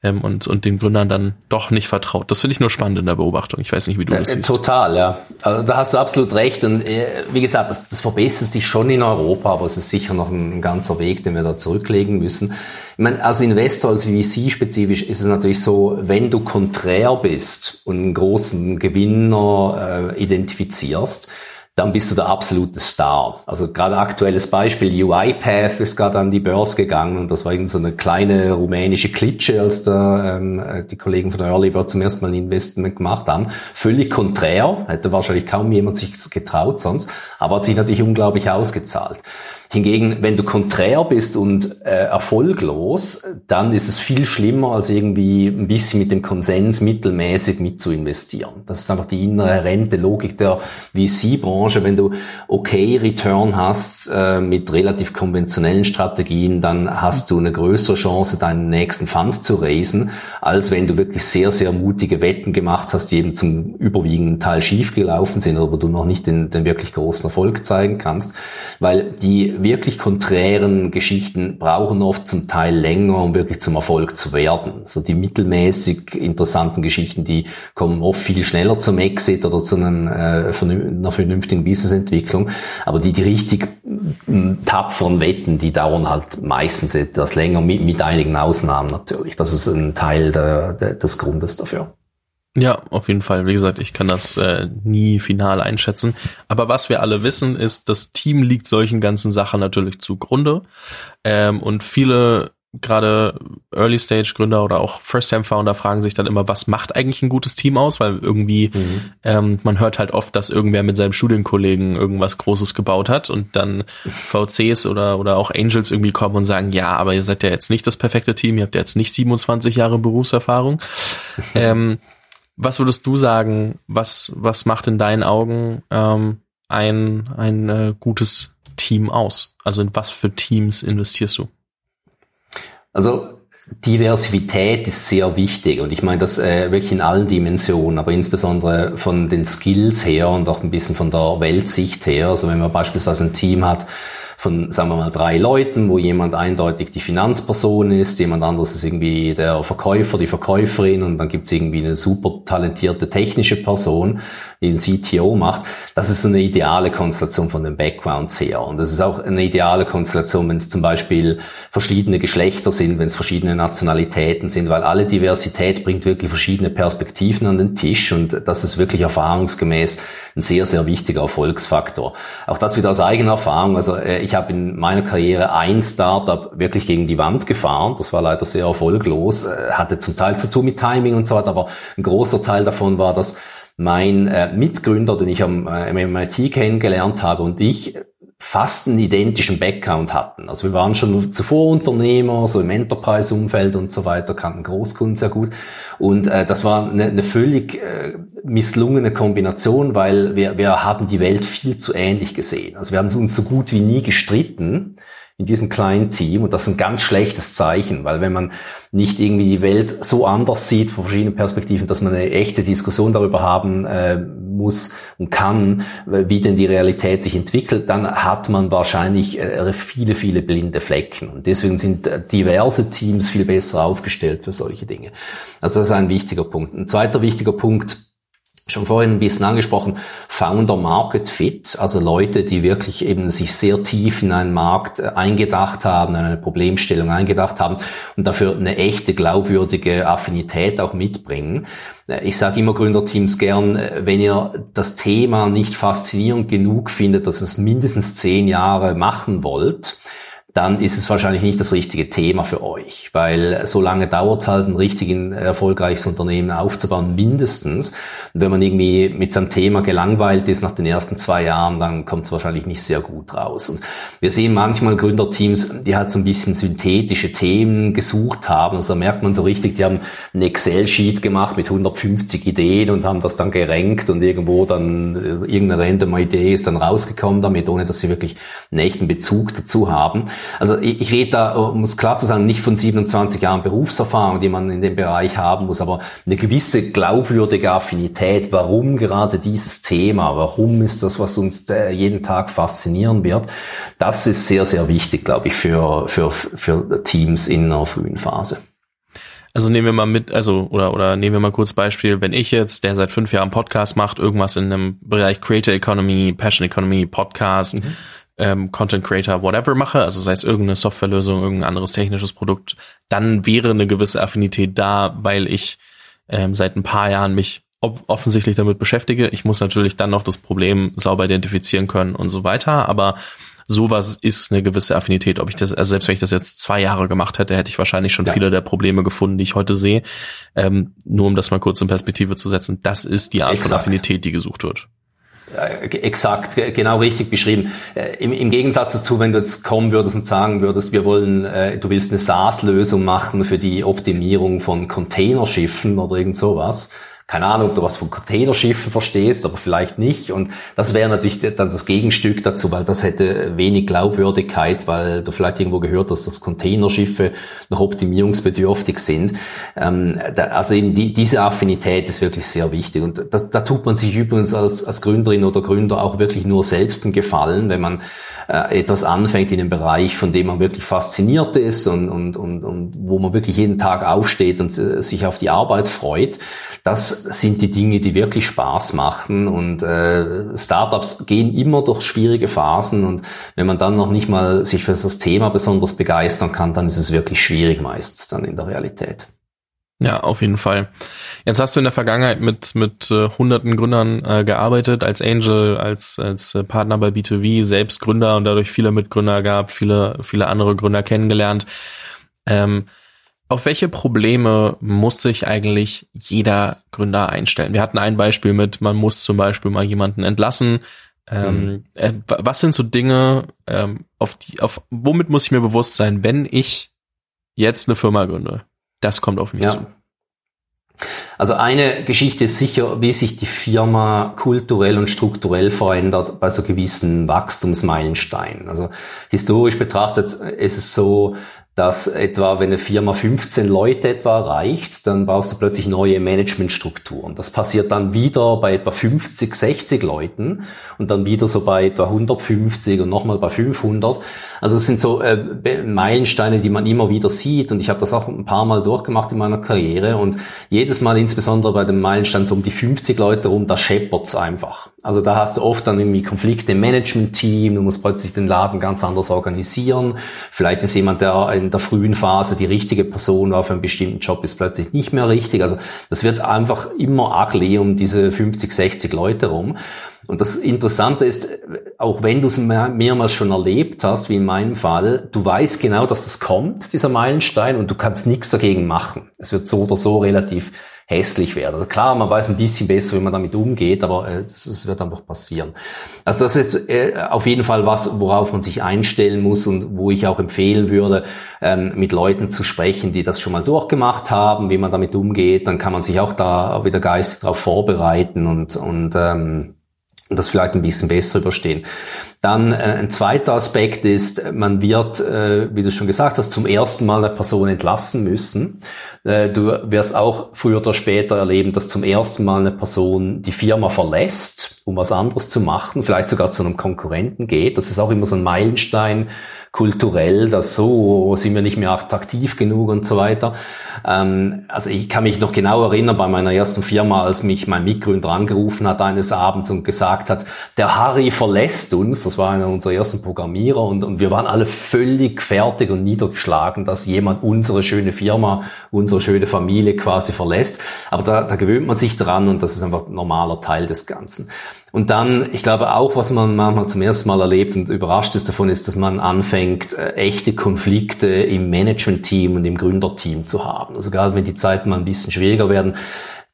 ähm, und, und den Gründern dann doch nicht vertraut. Das finde ich nur spannend in der Beobachtung. Ich weiß nicht, wie du das äh, siehst. Total, ja. Also da hast du absolut recht. Und äh, wie gesagt, das, das verbessert sich schon in Europa, aber es ist sicher noch ein, ein ganzer Weg, den wir da zurücklegen müssen. Ich meine, als Investor, als VC spezifisch, ist es natürlich so, wenn du konträr bist und einen großen Gewinner äh, identifizierst, dann bist du der absolute Star. Also gerade aktuelles Beispiel, UiPath ist gerade an die Börse gegangen und das war irgend so eine kleine rumänische Klitsche, als da ähm, die Kollegen von der Early Bird zum ersten Mal ein Investment gemacht haben. Völlig konträr, hätte wahrscheinlich kaum jemand sich getraut sonst, aber hat sich natürlich unglaublich ausgezahlt. Hingegen, wenn du konträr bist und äh, erfolglos, dann ist es viel schlimmer, als irgendwie ein bisschen mit dem Konsens mittelmäßig mit zu investieren. Das ist einfach die inhärente Logik der VC-Branche. Wenn du okay Return hast äh, mit relativ konventionellen Strategien, dann hast du eine größere Chance, deinen nächsten Fund zu raisen, als wenn du wirklich sehr, sehr mutige Wetten gemacht hast, die eben zum überwiegenden Teil schiefgelaufen sind oder wo du noch nicht den, den wirklich großen Erfolg zeigen kannst. Weil die wirklich konträren Geschichten brauchen oft zum Teil länger, um wirklich zum Erfolg zu werden. So die mittelmäßig interessanten Geschichten, die kommen oft viel schneller zum Exit oder zu einem, äh, einer vernünftigen Businessentwicklung. Aber die, die richtig tapferen Wetten, die dauern halt meistens etwas länger, mit, mit einigen Ausnahmen natürlich. Das ist ein Teil der, der, des Grundes dafür. Ja, auf jeden Fall. Wie gesagt, ich kann das äh, nie final einschätzen. Aber was wir alle wissen, ist, das Team liegt solchen ganzen Sachen natürlich zugrunde. Ähm, und viele gerade Early Stage Gründer oder auch First Time Founder fragen sich dann immer, was macht eigentlich ein gutes Team aus? Weil irgendwie mhm. ähm, man hört halt oft, dass irgendwer mit seinem Studienkollegen irgendwas Großes gebaut hat und dann VCs oder oder auch Angels irgendwie kommen und sagen, ja, aber ihr seid ja jetzt nicht das perfekte Team, ihr habt ja jetzt nicht 27 Jahre Berufserfahrung. ähm, was würdest du sagen, was, was macht in deinen Augen ähm, ein, ein äh, gutes Team aus? Also in was für Teams investierst du? Also Diversität ist sehr wichtig und ich meine das äh, wirklich in allen Dimensionen, aber insbesondere von den Skills her und auch ein bisschen von der Weltsicht her. Also wenn man beispielsweise ein Team hat, von, sagen wir mal, drei Leuten, wo jemand eindeutig die Finanzperson ist, jemand anderes ist irgendwie der Verkäufer, die Verkäuferin und dann gibt's irgendwie eine super talentierte technische Person, die den CTO macht. Das ist so eine ideale Konstellation von den Backgrounds her. Und das ist auch eine ideale Konstellation, wenn es zum Beispiel verschiedene Geschlechter sind, wenn es verschiedene Nationalitäten sind, weil alle Diversität bringt wirklich verschiedene Perspektiven an den Tisch und das ist wirklich erfahrungsgemäß ein sehr, sehr wichtiger Erfolgsfaktor. Auch das wieder aus eigener Erfahrung. Also äh, ich habe in meiner Karriere ein Startup wirklich gegen die Wand gefahren. Das war leider sehr erfolglos, äh, hatte zum Teil zu tun mit Timing und so weiter, aber ein großer Teil davon war, dass mein äh, Mitgründer, den ich am äh, MIT kennengelernt habe und ich fast einen identischen Background hatten. Also wir waren schon zuvor Unternehmer, so im Enterprise-Umfeld und so weiter, kannten Großkunden sehr gut. Und äh, das war eine, eine völlig äh, misslungene Kombination, weil wir, wir haben die Welt viel zu ähnlich gesehen. Also wir haben uns so gut wie nie gestritten in diesem kleinen Team und das ist ein ganz schlechtes Zeichen, weil wenn man nicht irgendwie die Welt so anders sieht von verschiedenen Perspektiven, dass man eine echte Diskussion darüber haben äh, muss und kann, wie denn die Realität sich entwickelt, dann hat man wahrscheinlich äh, viele, viele blinde Flecken. Und deswegen sind äh, diverse Teams viel besser aufgestellt für solche Dinge. Also das ist ein wichtiger Punkt. Ein zweiter wichtiger Punkt, schon vorhin ein bisschen angesprochen, Founder Market Fit, also Leute, die wirklich eben sich sehr tief in einen Markt äh, eingedacht haben, eine Problemstellung eingedacht haben und dafür eine echte glaubwürdige Affinität auch mitbringen. Äh, ich sage immer Gründerteams gern, äh, wenn ihr das Thema nicht faszinierend genug findet, dass es mindestens zehn Jahre machen wollt, dann ist es wahrscheinlich nicht das richtige Thema für euch, weil so lange dauert es halt, ein richtig erfolgreiches Unternehmen aufzubauen, mindestens. Und wenn man irgendwie mit seinem Thema gelangweilt ist nach den ersten zwei Jahren, dann kommt es wahrscheinlich nicht sehr gut raus. Und wir sehen manchmal Gründerteams, die halt so ein bisschen synthetische Themen gesucht haben. Also da merkt man so richtig, die haben ein Excel-Sheet gemacht mit 150 Ideen und haben das dann gerankt und irgendwo dann äh, irgendeine random Idee ist dann rausgekommen damit, ohne dass sie wirklich einen echten Bezug dazu haben. Also ich, ich rede da, um es klar zu sagen, nicht von 27 Jahren Berufserfahrung, die man in dem Bereich haben muss, aber eine gewisse glaubwürdige Affinität, warum gerade dieses Thema, warum ist das, was uns äh, jeden Tag faszinieren wird, das ist sehr, sehr wichtig, glaube ich, für, für, für Teams in einer frühen Phase. Also nehmen wir mal mit, also oder oder nehmen wir mal kurz Beispiel, wenn ich jetzt, der seit fünf Jahren Podcast macht, irgendwas in einem Bereich Creator Economy, Passion Economy, Podcast, mhm ähm, Content Creator, whatever mache, also sei es irgendeine Softwarelösung, irgendein anderes technisches Produkt, dann wäre eine gewisse Affinität da, weil ich ähm, seit ein paar Jahren mich offensichtlich damit beschäftige. Ich muss natürlich dann noch das Problem sauber identifizieren können und so weiter, aber sowas ist eine gewisse Affinität. Ob ich das, also selbst wenn ich das jetzt zwei Jahre gemacht hätte, hätte ich wahrscheinlich schon ja. viele der Probleme gefunden, die ich heute sehe. Ähm, nur um das mal kurz in Perspektive zu setzen, das ist die Art Exakt. von Affinität, die gesucht wird. Exakt, genau richtig beschrieben. Äh, Im, Im, Gegensatz dazu, wenn du jetzt kommen würdest und sagen würdest, wir wollen, äh, du willst eine SaaS-Lösung machen für die Optimierung von Containerschiffen oder irgend sowas, keine Ahnung, ob du was von Containerschiffen verstehst, aber vielleicht nicht. Und das wäre natürlich dann das Gegenstück dazu, weil das hätte wenig Glaubwürdigkeit, weil du vielleicht irgendwo gehört hast, dass Containerschiffe noch optimierungsbedürftig sind. Ähm, da, also eben die, diese Affinität ist wirklich sehr wichtig. Und da, da tut man sich übrigens als, als Gründerin oder Gründer auch wirklich nur selbst einen Gefallen, wenn man äh, etwas anfängt in einem Bereich, von dem man wirklich fasziniert ist und, und, und, und wo man wirklich jeden Tag aufsteht und äh, sich auf die Arbeit freut. Das sind die Dinge, die wirklich Spaß machen und äh, Startups gehen immer durch schwierige Phasen und wenn man dann noch nicht mal sich für das Thema besonders begeistern kann, dann ist es wirklich schwierig meistens dann in der Realität. Ja, auf jeden Fall. Jetzt hast du in der Vergangenheit mit mit äh, hunderten Gründern äh, gearbeitet als Angel, als als äh, Partner bei B2V, selbst Gründer und dadurch viele Mitgründer gab, viele viele andere Gründer kennengelernt. Ähm, auf welche Probleme muss sich eigentlich jeder Gründer einstellen? Wir hatten ein Beispiel mit, man muss zum Beispiel mal jemanden entlassen. Ähm, mhm. äh, was sind so Dinge, ähm, auf die, auf womit muss ich mir bewusst sein, wenn ich jetzt eine Firma gründe? Das kommt auf mich ja. zu. Also eine Geschichte ist sicher, wie sich die Firma kulturell und strukturell verändert bei so gewissen Wachstumsmeilensteinen. Also historisch betrachtet ist es so, dass etwa, wenn eine Firma 15 Leute etwa erreicht, dann brauchst du plötzlich neue Managementstrukturen. Das passiert dann wieder bei etwa 50, 60 Leuten und dann wieder so bei etwa 150 und nochmal bei 500. Also es sind so äh, Meilensteine, die man immer wieder sieht und ich habe das auch ein paar Mal durchgemacht in meiner Karriere und jedes Mal insbesondere bei dem Meilenstein so um die 50 Leute rum, da scheppert's einfach. Also da hast du oft dann irgendwie Konflikte im Management-Team, du musst plötzlich den Laden ganz anders organisieren. Vielleicht ist jemand, der in der frühen Phase die richtige Person war für einen bestimmten Job, ist plötzlich nicht mehr richtig. Also das wird einfach immer ugly um diese 50, 60 Leute rum. Und das Interessante ist, auch wenn du es mehrmals schon erlebt hast, wie in meinem Fall, du weißt genau, dass das kommt, dieser Meilenstein, und du kannst nichts dagegen machen. Es wird so oder so relativ hässlich werden. Also klar, man weiß ein bisschen besser, wie man damit umgeht, aber äh, wird einfach passieren. Also das ist äh, auf jeden Fall was, worauf man sich einstellen muss und wo ich auch empfehlen würde, ähm, mit Leuten zu sprechen, die das schon mal durchgemacht haben, wie man damit umgeht. Dann kann man sich auch da wieder geistig darauf vorbereiten und, und ähm, das vielleicht ein bisschen besser überstehen. Dann äh, ein zweiter Aspekt ist, man wird, äh, wie du schon gesagt hast, zum ersten Mal eine Person entlassen müssen. Äh, du wirst auch früher oder später erleben, dass zum ersten Mal eine Person die Firma verlässt, um was anderes zu machen, vielleicht sogar zu einem Konkurrenten geht. Das ist auch immer so ein Meilenstein kulturell, dass so sind wir nicht mehr attraktiv genug und so weiter. Ähm, also ich kann mich noch genau erinnern bei meiner ersten Firma, als mich mein Mitgründer angerufen hat eines Abends und gesagt hat, der Harry verlässt uns, das war einer unserer ersten Programmierer und, und wir waren alle völlig fertig und niedergeschlagen, dass jemand unsere schöne Firma, unsere schöne Familie quasi verlässt. Aber da, da gewöhnt man sich dran und das ist einfach ein normaler Teil des Ganzen. Und dann, ich glaube auch, was man manchmal zum ersten Mal erlebt und überrascht ist davon, ist, dass man anfängt, äh, echte Konflikte im Management-Team und im Gründerteam zu haben. Also gerade wenn die Zeiten mal ein bisschen schwieriger werden,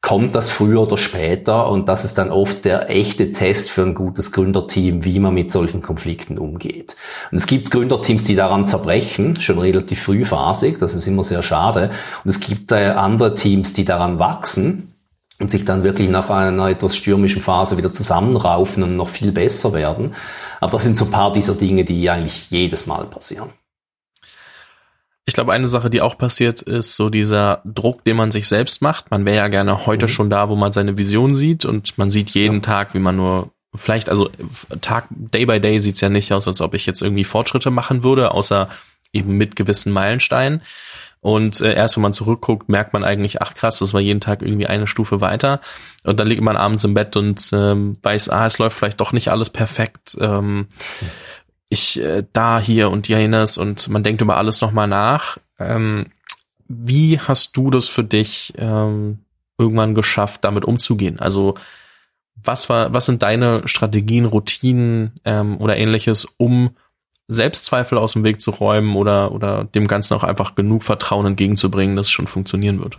kommt das früher oder später und das ist dann oft der echte Test für ein gutes Gründerteam, wie man mit solchen Konflikten umgeht. Und es gibt Gründerteams, die daran zerbrechen, schon relativ frühphasig, das ist immer sehr schade. Und es gibt äh, andere Teams, die daran wachsen und sich dann wirklich nach einer etwas stürmischen Phase wieder zusammenraufen und noch viel besser werden. Aber das sind so ein paar dieser Dinge, die eigentlich jedes Mal passieren. Ich glaube, eine Sache, die auch passiert, ist so dieser Druck, den man sich selbst macht. Man wäre ja gerne heute mhm. schon da, wo man seine Vision sieht und man sieht jeden ja. Tag, wie man nur vielleicht, also Tag, Day by Day sieht's ja nicht aus, als ob ich jetzt irgendwie Fortschritte machen würde, außer eben mit gewissen Meilensteinen. Und äh, erst wenn man zurückguckt, merkt man eigentlich, ach krass, das war jeden Tag irgendwie eine Stufe weiter. Und dann liegt man abends im Bett und ähm, weiß, ah, es läuft vielleicht doch nicht alles perfekt. Ähm, ich äh, da, hier und jenes und man denkt über alles nochmal nach. Ähm, wie hast du das für dich ähm, irgendwann geschafft, damit umzugehen? Also was war, was sind deine Strategien, Routinen ähm, oder ähnliches, um Selbstzweifel aus dem Weg zu räumen oder, oder dem Ganzen auch einfach genug Vertrauen entgegenzubringen, dass es schon funktionieren wird.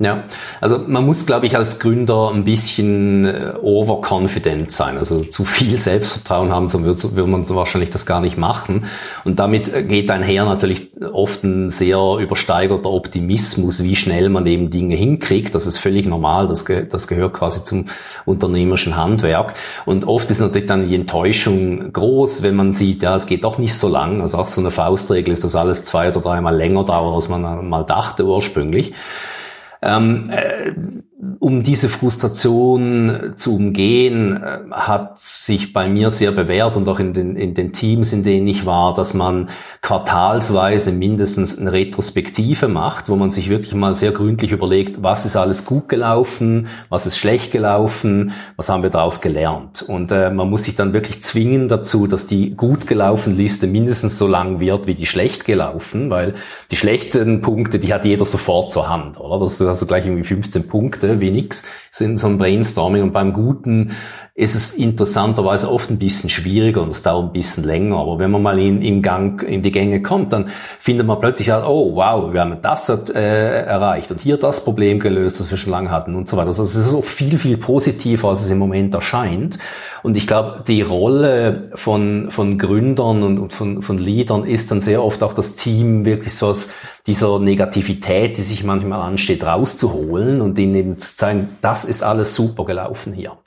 Ja, also man muss, glaube ich, als Gründer ein bisschen äh, overconfident sein. Also zu viel Selbstvertrauen haben, so würde, würde man wahrscheinlich das gar nicht machen. Und damit äh, geht einher natürlich oft ein sehr übersteigerter Optimismus, wie schnell man eben Dinge hinkriegt. Das ist völlig normal. Das, ge das gehört quasi zum unternehmerischen Handwerk. Und oft ist natürlich dann die Enttäuschung groß, wenn man sieht, ja, es geht doch nicht so lang. Also auch so eine Faustregel ist, dass alles zwei oder dreimal länger dauert, als man mal dachte ursprünglich. Ähm, äh, um diese Frustration zu umgehen, äh, hat sich bei mir sehr bewährt und auch in den, in den Teams, in denen ich war, dass man quartalsweise mindestens eine Retrospektive macht, wo man sich wirklich mal sehr gründlich überlegt, was ist alles gut gelaufen, was ist schlecht gelaufen, was haben wir daraus gelernt. Und äh, man muss sich dann wirklich zwingen dazu, dass die gut gelaufen Liste mindestens so lang wird wie die schlecht gelaufen, weil die schlechten Punkte, die hat jeder sofort zur Hand, oder? Das ist also gleich irgendwie 15 Punkte wie nix, sind so ein Brainstorming. Und beim Guten ist es interessanterweise oft ein bisschen schwieriger und es dauert ein bisschen länger. Aber wenn man mal in, in Gang, in die Gänge kommt, dann findet man plötzlich halt, oh wow, wir haben das äh, erreicht und hier das Problem gelöst, das wir schon lange hatten und so weiter. Also es ist so viel, viel positiver, als es im Moment erscheint. Und ich glaube, die Rolle von, von Gründern und, und von, von Leadern ist dann sehr oft auch das Team wirklich so als dieser Negativität, die sich manchmal ansteht, rauszuholen und ihnen eben zu zeigen, das ist alles super gelaufen hier.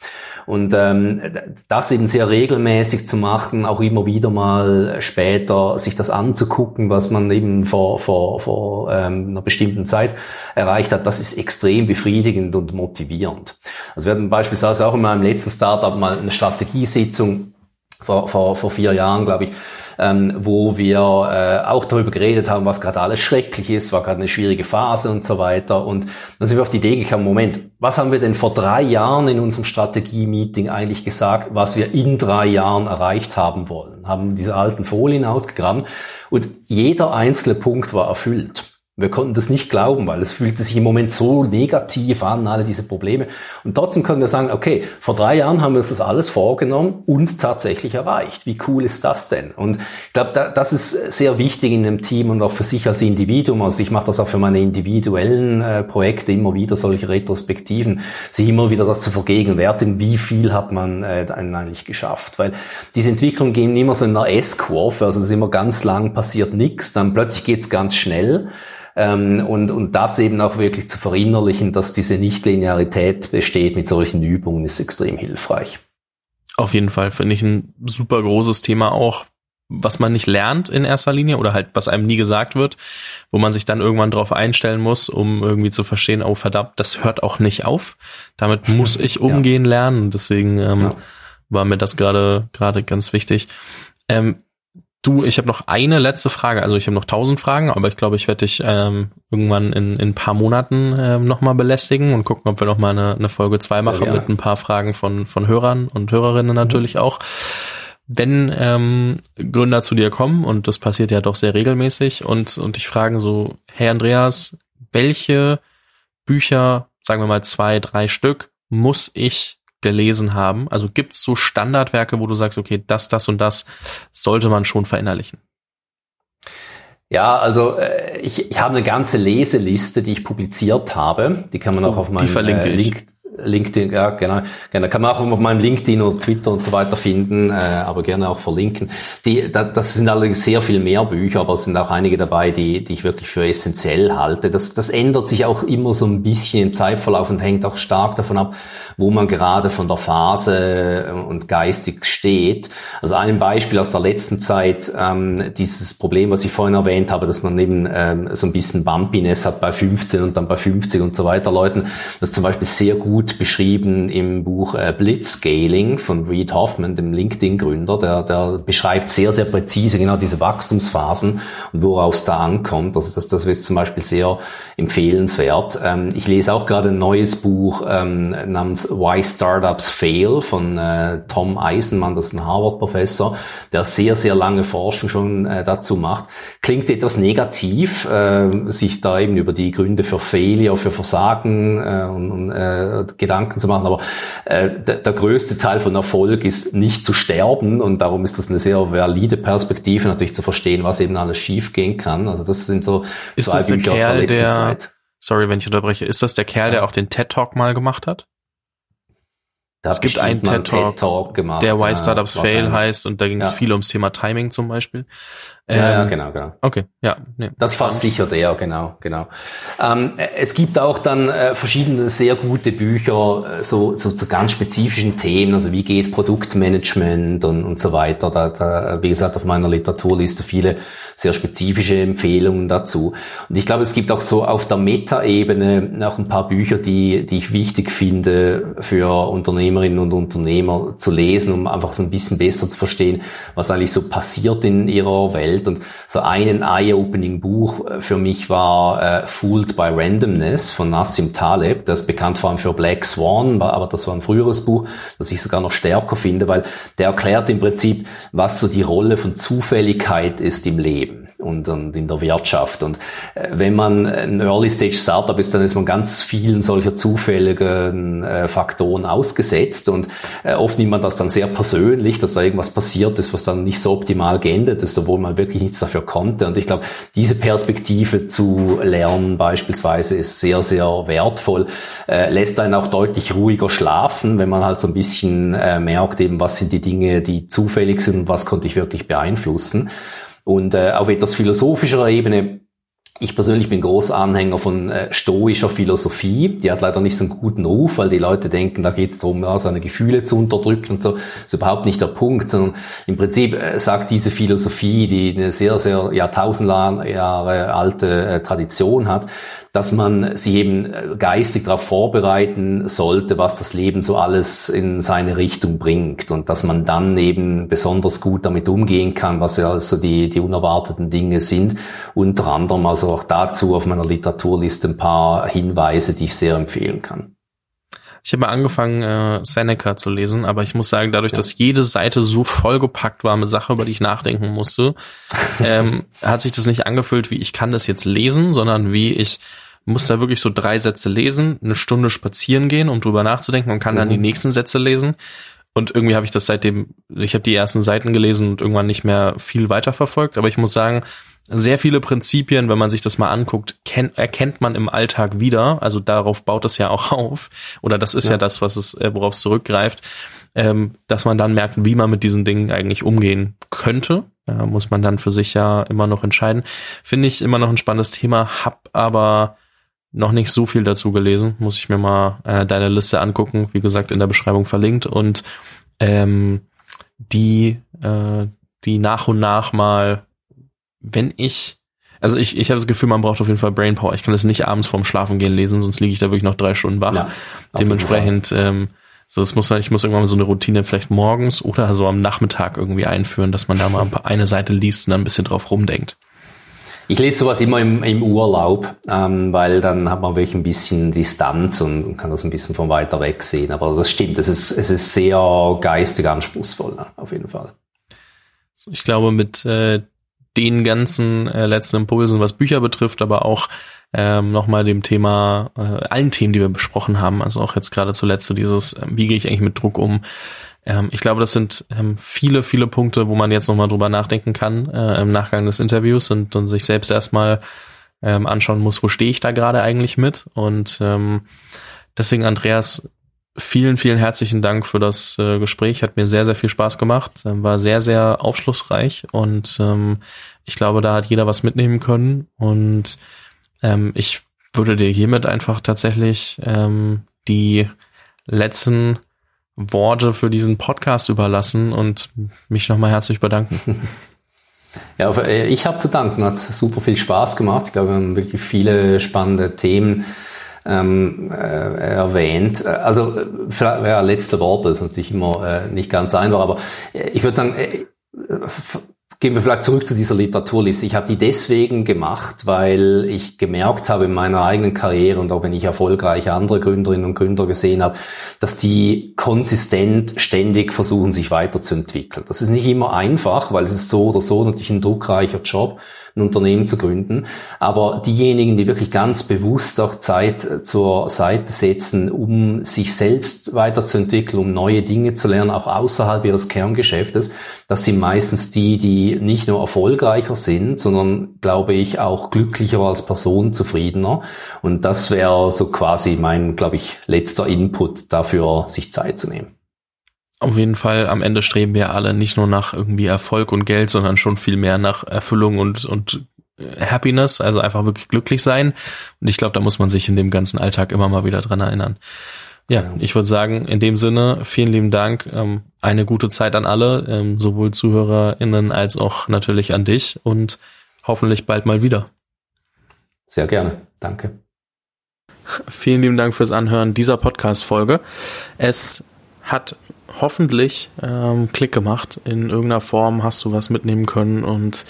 Und ähm, das eben sehr regelmäßig zu machen, auch immer wieder mal später sich das anzugucken, was man eben vor, vor, vor ähm, einer bestimmten Zeit erreicht hat, das ist extrem befriedigend und motivierend. Also wir hatten beispielsweise auch in meinem letzten Startup mal eine Strategiesitzung vor, vor, vor vier Jahren, glaube ich, ähm, wo wir äh, auch darüber geredet haben, was gerade alles schrecklich ist, war gerade eine schwierige Phase und so weiter. Und dann sind wir auf die Idee gekommen, Moment, was haben wir denn vor drei Jahren in unserem Strategie-Meeting eigentlich gesagt, was wir in drei Jahren erreicht haben wollen? Haben diese alten Folien ausgegraben und jeder einzelne Punkt war erfüllt. Wir konnten das nicht glauben, weil es fühlte sich im Moment so negativ an, alle diese Probleme. Und trotzdem können wir sagen, okay, vor drei Jahren haben wir uns das alles vorgenommen und tatsächlich erreicht. Wie cool ist das denn? Und ich glaube, da, das ist sehr wichtig in einem Team und auch für sich als Individuum. Also ich mache das auch für meine individuellen äh, Projekte immer wieder, solche Retrospektiven, sich immer wieder das zu vergegenwärtigen, wie viel hat man äh, eigentlich geschafft. Weil diese Entwicklungen gehen immer so in einer S-Kurve, also es ist immer ganz lang, passiert nichts, dann plötzlich geht's ganz schnell. Ähm, und, und das eben auch wirklich zu verinnerlichen, dass diese Nichtlinearität besteht mit solchen Übungen, ist extrem hilfreich. Auf jeden Fall finde ich ein super großes Thema auch, was man nicht lernt in erster Linie oder halt was einem nie gesagt wird, wo man sich dann irgendwann drauf einstellen muss, um irgendwie zu verstehen, oh verdammt, das hört auch nicht auf. Damit muss ich umgehen ja. lernen. Deswegen ähm, ja. war mir das gerade gerade ganz wichtig. Ähm, Du, ich habe noch eine letzte Frage. Also ich habe noch tausend Fragen, aber ich glaube, ich werde dich ähm, irgendwann in, in ein paar Monaten ähm, nochmal belästigen und gucken, ob wir nochmal eine, eine Folge zwei machen ja. mit ein paar Fragen von, von Hörern und Hörerinnen natürlich mhm. auch. Wenn ähm, Gründer zu dir kommen, und das passiert ja doch sehr regelmäßig, und, und dich fragen so, Herr Andreas, welche Bücher, sagen wir mal zwei, drei Stück, muss ich gelesen haben? Also gibt es so Standardwerke, wo du sagst, okay, das, das und das sollte man schon verinnerlichen? Ja, also äh, ich, ich habe eine ganze Leseliste, die ich publiziert habe. Die kann man auch oh, auf meinem äh, Link, LinkedIn, ja genau, genau, kann man auch auf meinem LinkedIn oder Twitter und so weiter finden, äh, aber gerne auch verlinken. Die, da, das sind allerdings sehr viel mehr Bücher, aber es sind auch einige dabei, die, die ich wirklich für essentiell halte. Das, das ändert sich auch immer so ein bisschen im Zeitverlauf und hängt auch stark davon ab, wo man gerade von der Phase äh, und geistig steht. Also ein Beispiel aus der letzten Zeit, ähm, dieses Problem, was ich vorhin erwähnt habe, dass man eben ähm, so ein bisschen Bumpiness hat bei 15 und dann bei 50 und so weiter Leuten, das zum Beispiel sehr gut beschrieben im Buch äh, Blitzscaling von Reed Hoffman, dem LinkedIn-Gründer, der, der beschreibt sehr, sehr präzise genau diese Wachstumsphasen und worauf es da ankommt. Also das, das ist zum Beispiel sehr empfehlenswert. Ähm, ich lese auch gerade ein neues Buch ähm, namens Why Startups Fail von äh, Tom Eisenmann, das ist ein Harvard-Professor, der sehr, sehr lange Forschung schon äh, dazu macht. Klingt etwas negativ, sich da eben über die Gründe für Failure, für Versagen und, und Gedanken zu machen, aber äh, der, der größte Teil von Erfolg ist nicht zu sterben und darum ist das eine sehr valide Perspektive, natürlich zu verstehen, was eben alles schiefgehen kann. Also das sind so ist zwei Bücher aus der letzten der, Zeit. Sorry, wenn ich unterbreche. Ist das der Kerl, ja. der auch den TED Talk mal gemacht hat? Da es gibt einen TED Talk, TED Talk gemacht, der Why Startups Fail heißt und da ging es ja. viel ums Thema Timing zum Beispiel. Ähm, ja, ja, ähm, genau, genau. Okay, ja. Nee, das fast sicher der, genau, genau. Ähm, es gibt auch dann äh, verschiedene sehr gute Bücher äh, so, so zu ganz spezifischen Themen, also wie geht Produktmanagement und, und so weiter. Da, da, wie gesagt, auf meiner Literaturliste viele sehr spezifische Empfehlungen dazu. Und ich glaube, es gibt auch so auf der Meta-Ebene noch ein paar Bücher, die, die ich wichtig finde für Unternehmerinnen und Unternehmer zu lesen, um einfach so ein bisschen besser zu verstehen, was eigentlich so passiert in ihrer Welt Welt. Und so ein Eye-Opening-Buch äh, für mich war äh, Fooled by Randomness von Nassim Taleb. Das ist bekannt vor allem für Black Swan, aber das war ein früheres Buch, das ich sogar noch stärker finde, weil der erklärt im Prinzip, was so die Rolle von Zufälligkeit ist im Leben und, und in der Wirtschaft. Und äh, wenn man ein Early-Stage-Startup ist, dann ist man ganz vielen solcher zufälligen äh, Faktoren ausgesetzt und äh, oft nimmt man das dann sehr persönlich, dass da irgendwas passiert ist, was dann nicht so optimal geendet ist, obwohl man wirklich nichts dafür konnte. Und ich glaube, diese Perspektive zu lernen beispielsweise ist sehr, sehr wertvoll, äh, lässt einen auch deutlich ruhiger schlafen, wenn man halt so ein bisschen äh, merkt eben, was sind die Dinge, die zufällig sind und was konnte ich wirklich beeinflussen. Und äh, auf etwas philosophischer Ebene ich persönlich bin großer Anhänger von äh, stoischer Philosophie. Die hat leider nicht so einen guten Ruf, weil die Leute denken, da geht es darum, ja, seine Gefühle zu unterdrücken und so. Das ist überhaupt nicht der Punkt, sondern im Prinzip äh, sagt diese Philosophie, die eine sehr, sehr Jahrtausend Jahre alte äh, Tradition hat, dass man sich eben äh, geistig darauf vorbereiten sollte, was das Leben so alles in seine Richtung bringt und dass man dann eben besonders gut damit umgehen kann, was ja also die, die unerwarteten Dinge sind. Unter anderem also auch dazu auf meiner Literaturliste ein paar Hinweise, die ich sehr empfehlen kann. Ich habe angefangen, äh, Seneca zu lesen, aber ich muss sagen, dadurch, ja. dass jede Seite so vollgepackt war mit Sachen, über die ich nachdenken musste, ähm, hat sich das nicht angefühlt, wie ich kann das jetzt lesen, sondern wie ich muss da wirklich so drei Sätze lesen, eine Stunde spazieren gehen, um drüber nachzudenken und kann mhm. dann die mhm. nächsten Sätze lesen. Und irgendwie habe ich das seitdem, ich habe die ersten Seiten gelesen und irgendwann nicht mehr viel weiterverfolgt. Aber ich muss sagen, sehr viele Prinzipien, wenn man sich das mal anguckt, kennt, erkennt man im Alltag wieder. Also darauf baut es ja auch auf. Oder das ist ja, ja das, was es, äh, worauf es zurückgreift, ähm, dass man dann merkt, wie man mit diesen Dingen eigentlich umgehen könnte. Ja, muss man dann für sich ja immer noch entscheiden. Finde ich immer noch ein spannendes Thema, hab aber noch nicht so viel dazu gelesen. Muss ich mir mal äh, deine Liste angucken. Wie gesagt, in der Beschreibung verlinkt. Und ähm, die, äh, die nach und nach mal, wenn ich, also ich, ich habe das Gefühl, man braucht auf jeden Fall Brainpower. Ich kann das nicht abends vorm Schlafen gehen lesen, sonst liege ich da wirklich noch drei Stunden wach. Ja, Dementsprechend, ähm, so das muss man, ich muss irgendwann mal so eine Routine vielleicht morgens oder so am Nachmittag irgendwie einführen, dass man da mal eine Seite liest und dann ein bisschen drauf rumdenkt. Ich lese sowas immer im, im Urlaub, ähm, weil dann hat man wirklich ein bisschen Distanz und kann das ein bisschen von weiter weg sehen. Aber das stimmt, es ist, es ist sehr geistig anspruchsvoll, auf jeden Fall. Ich glaube, mit äh, den ganzen äh, letzten Impulsen, was Bücher betrifft, aber auch ähm, nochmal dem Thema, äh, allen Themen, die wir besprochen haben, also auch jetzt gerade zuletzt so dieses, äh, wie gehe ich eigentlich mit Druck um, ähm, ich glaube, das sind ähm, viele, viele Punkte, wo man jetzt nochmal drüber nachdenken kann äh, im Nachgang des Interviews und, und sich selbst erstmal ähm, anschauen muss, wo stehe ich da gerade eigentlich mit. Und ähm, deswegen, Andreas, vielen, vielen herzlichen Dank für das äh, Gespräch. Hat mir sehr, sehr viel Spaß gemacht. Ähm, war sehr, sehr aufschlussreich und ähm, ich glaube, da hat jeder was mitnehmen können. Und ähm, ich würde dir hiermit einfach tatsächlich ähm, die letzten Worte für diesen Podcast überlassen und mich nochmal herzlich bedanken. Ja, äh, ich habe zu danken, hat super viel Spaß gemacht. Ich glaube, wir haben wirklich viele spannende Themen ähm, äh, erwähnt. Also ja, letzte Worte ist natürlich immer äh, nicht ganz einfach, aber äh, ich würde sagen, äh, Gehen wir vielleicht zurück zu dieser Literaturliste. Ich habe die deswegen gemacht, weil ich gemerkt habe in meiner eigenen Karriere und auch wenn ich erfolgreiche andere Gründerinnen und Gründer gesehen habe, dass die konsistent ständig versuchen, sich weiterzuentwickeln. Das ist nicht immer einfach, weil es ist so oder so natürlich ein druckreicher Job ein Unternehmen zu gründen. Aber diejenigen, die wirklich ganz bewusst auch Zeit äh, zur Seite setzen, um sich selbst weiterzuentwickeln, um neue Dinge zu lernen, auch außerhalb ihres Kerngeschäftes, das sind meistens die, die nicht nur erfolgreicher sind, sondern, glaube ich, auch glücklicher als Person, zufriedener. Und das wäre so quasi mein, glaube ich, letzter Input dafür, sich Zeit zu nehmen. Auf jeden Fall, am Ende streben wir alle nicht nur nach irgendwie Erfolg und Geld, sondern schon viel mehr nach Erfüllung und, und äh, Happiness, also einfach wirklich glücklich sein. Und ich glaube, da muss man sich in dem ganzen Alltag immer mal wieder dran erinnern. Ja, ja. ich würde sagen, in dem Sinne, vielen lieben Dank. Ähm, eine gute Zeit an alle, ähm, sowohl ZuhörerInnen als auch natürlich an dich und hoffentlich bald mal wieder. Sehr gerne. Danke. Vielen lieben Dank fürs Anhören dieser Podcast-Folge. Es hat hoffentlich ähm, Klick gemacht. In irgendeiner Form hast du was mitnehmen können und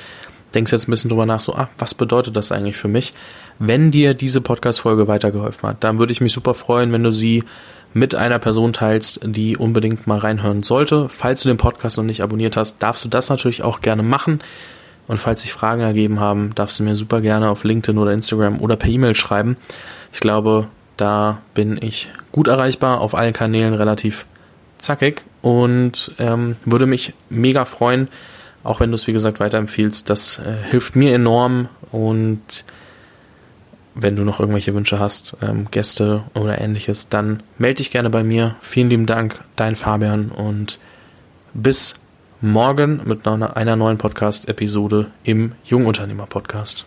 denkst jetzt ein bisschen drüber nach, so, ah, was bedeutet das eigentlich für mich? Wenn dir diese Podcast-Folge weitergeholfen hat, dann würde ich mich super freuen, wenn du sie mit einer Person teilst, die unbedingt mal reinhören sollte. Falls du den Podcast noch nicht abonniert hast, darfst du das natürlich auch gerne machen. Und falls sich Fragen ergeben haben, darfst du mir super gerne auf LinkedIn oder Instagram oder per E-Mail schreiben. Ich glaube, da bin ich gut erreichbar, auf allen Kanälen relativ zackig und ähm, würde mich mega freuen, auch wenn du es wie gesagt weiterempfiehlst. Das äh, hilft mir enorm und wenn du noch irgendwelche Wünsche hast, ähm, Gäste oder ähnliches, dann melde dich gerne bei mir. Vielen lieben Dank, dein Fabian und bis morgen mit einer neuen Podcast-Episode im Jungunternehmer-Podcast.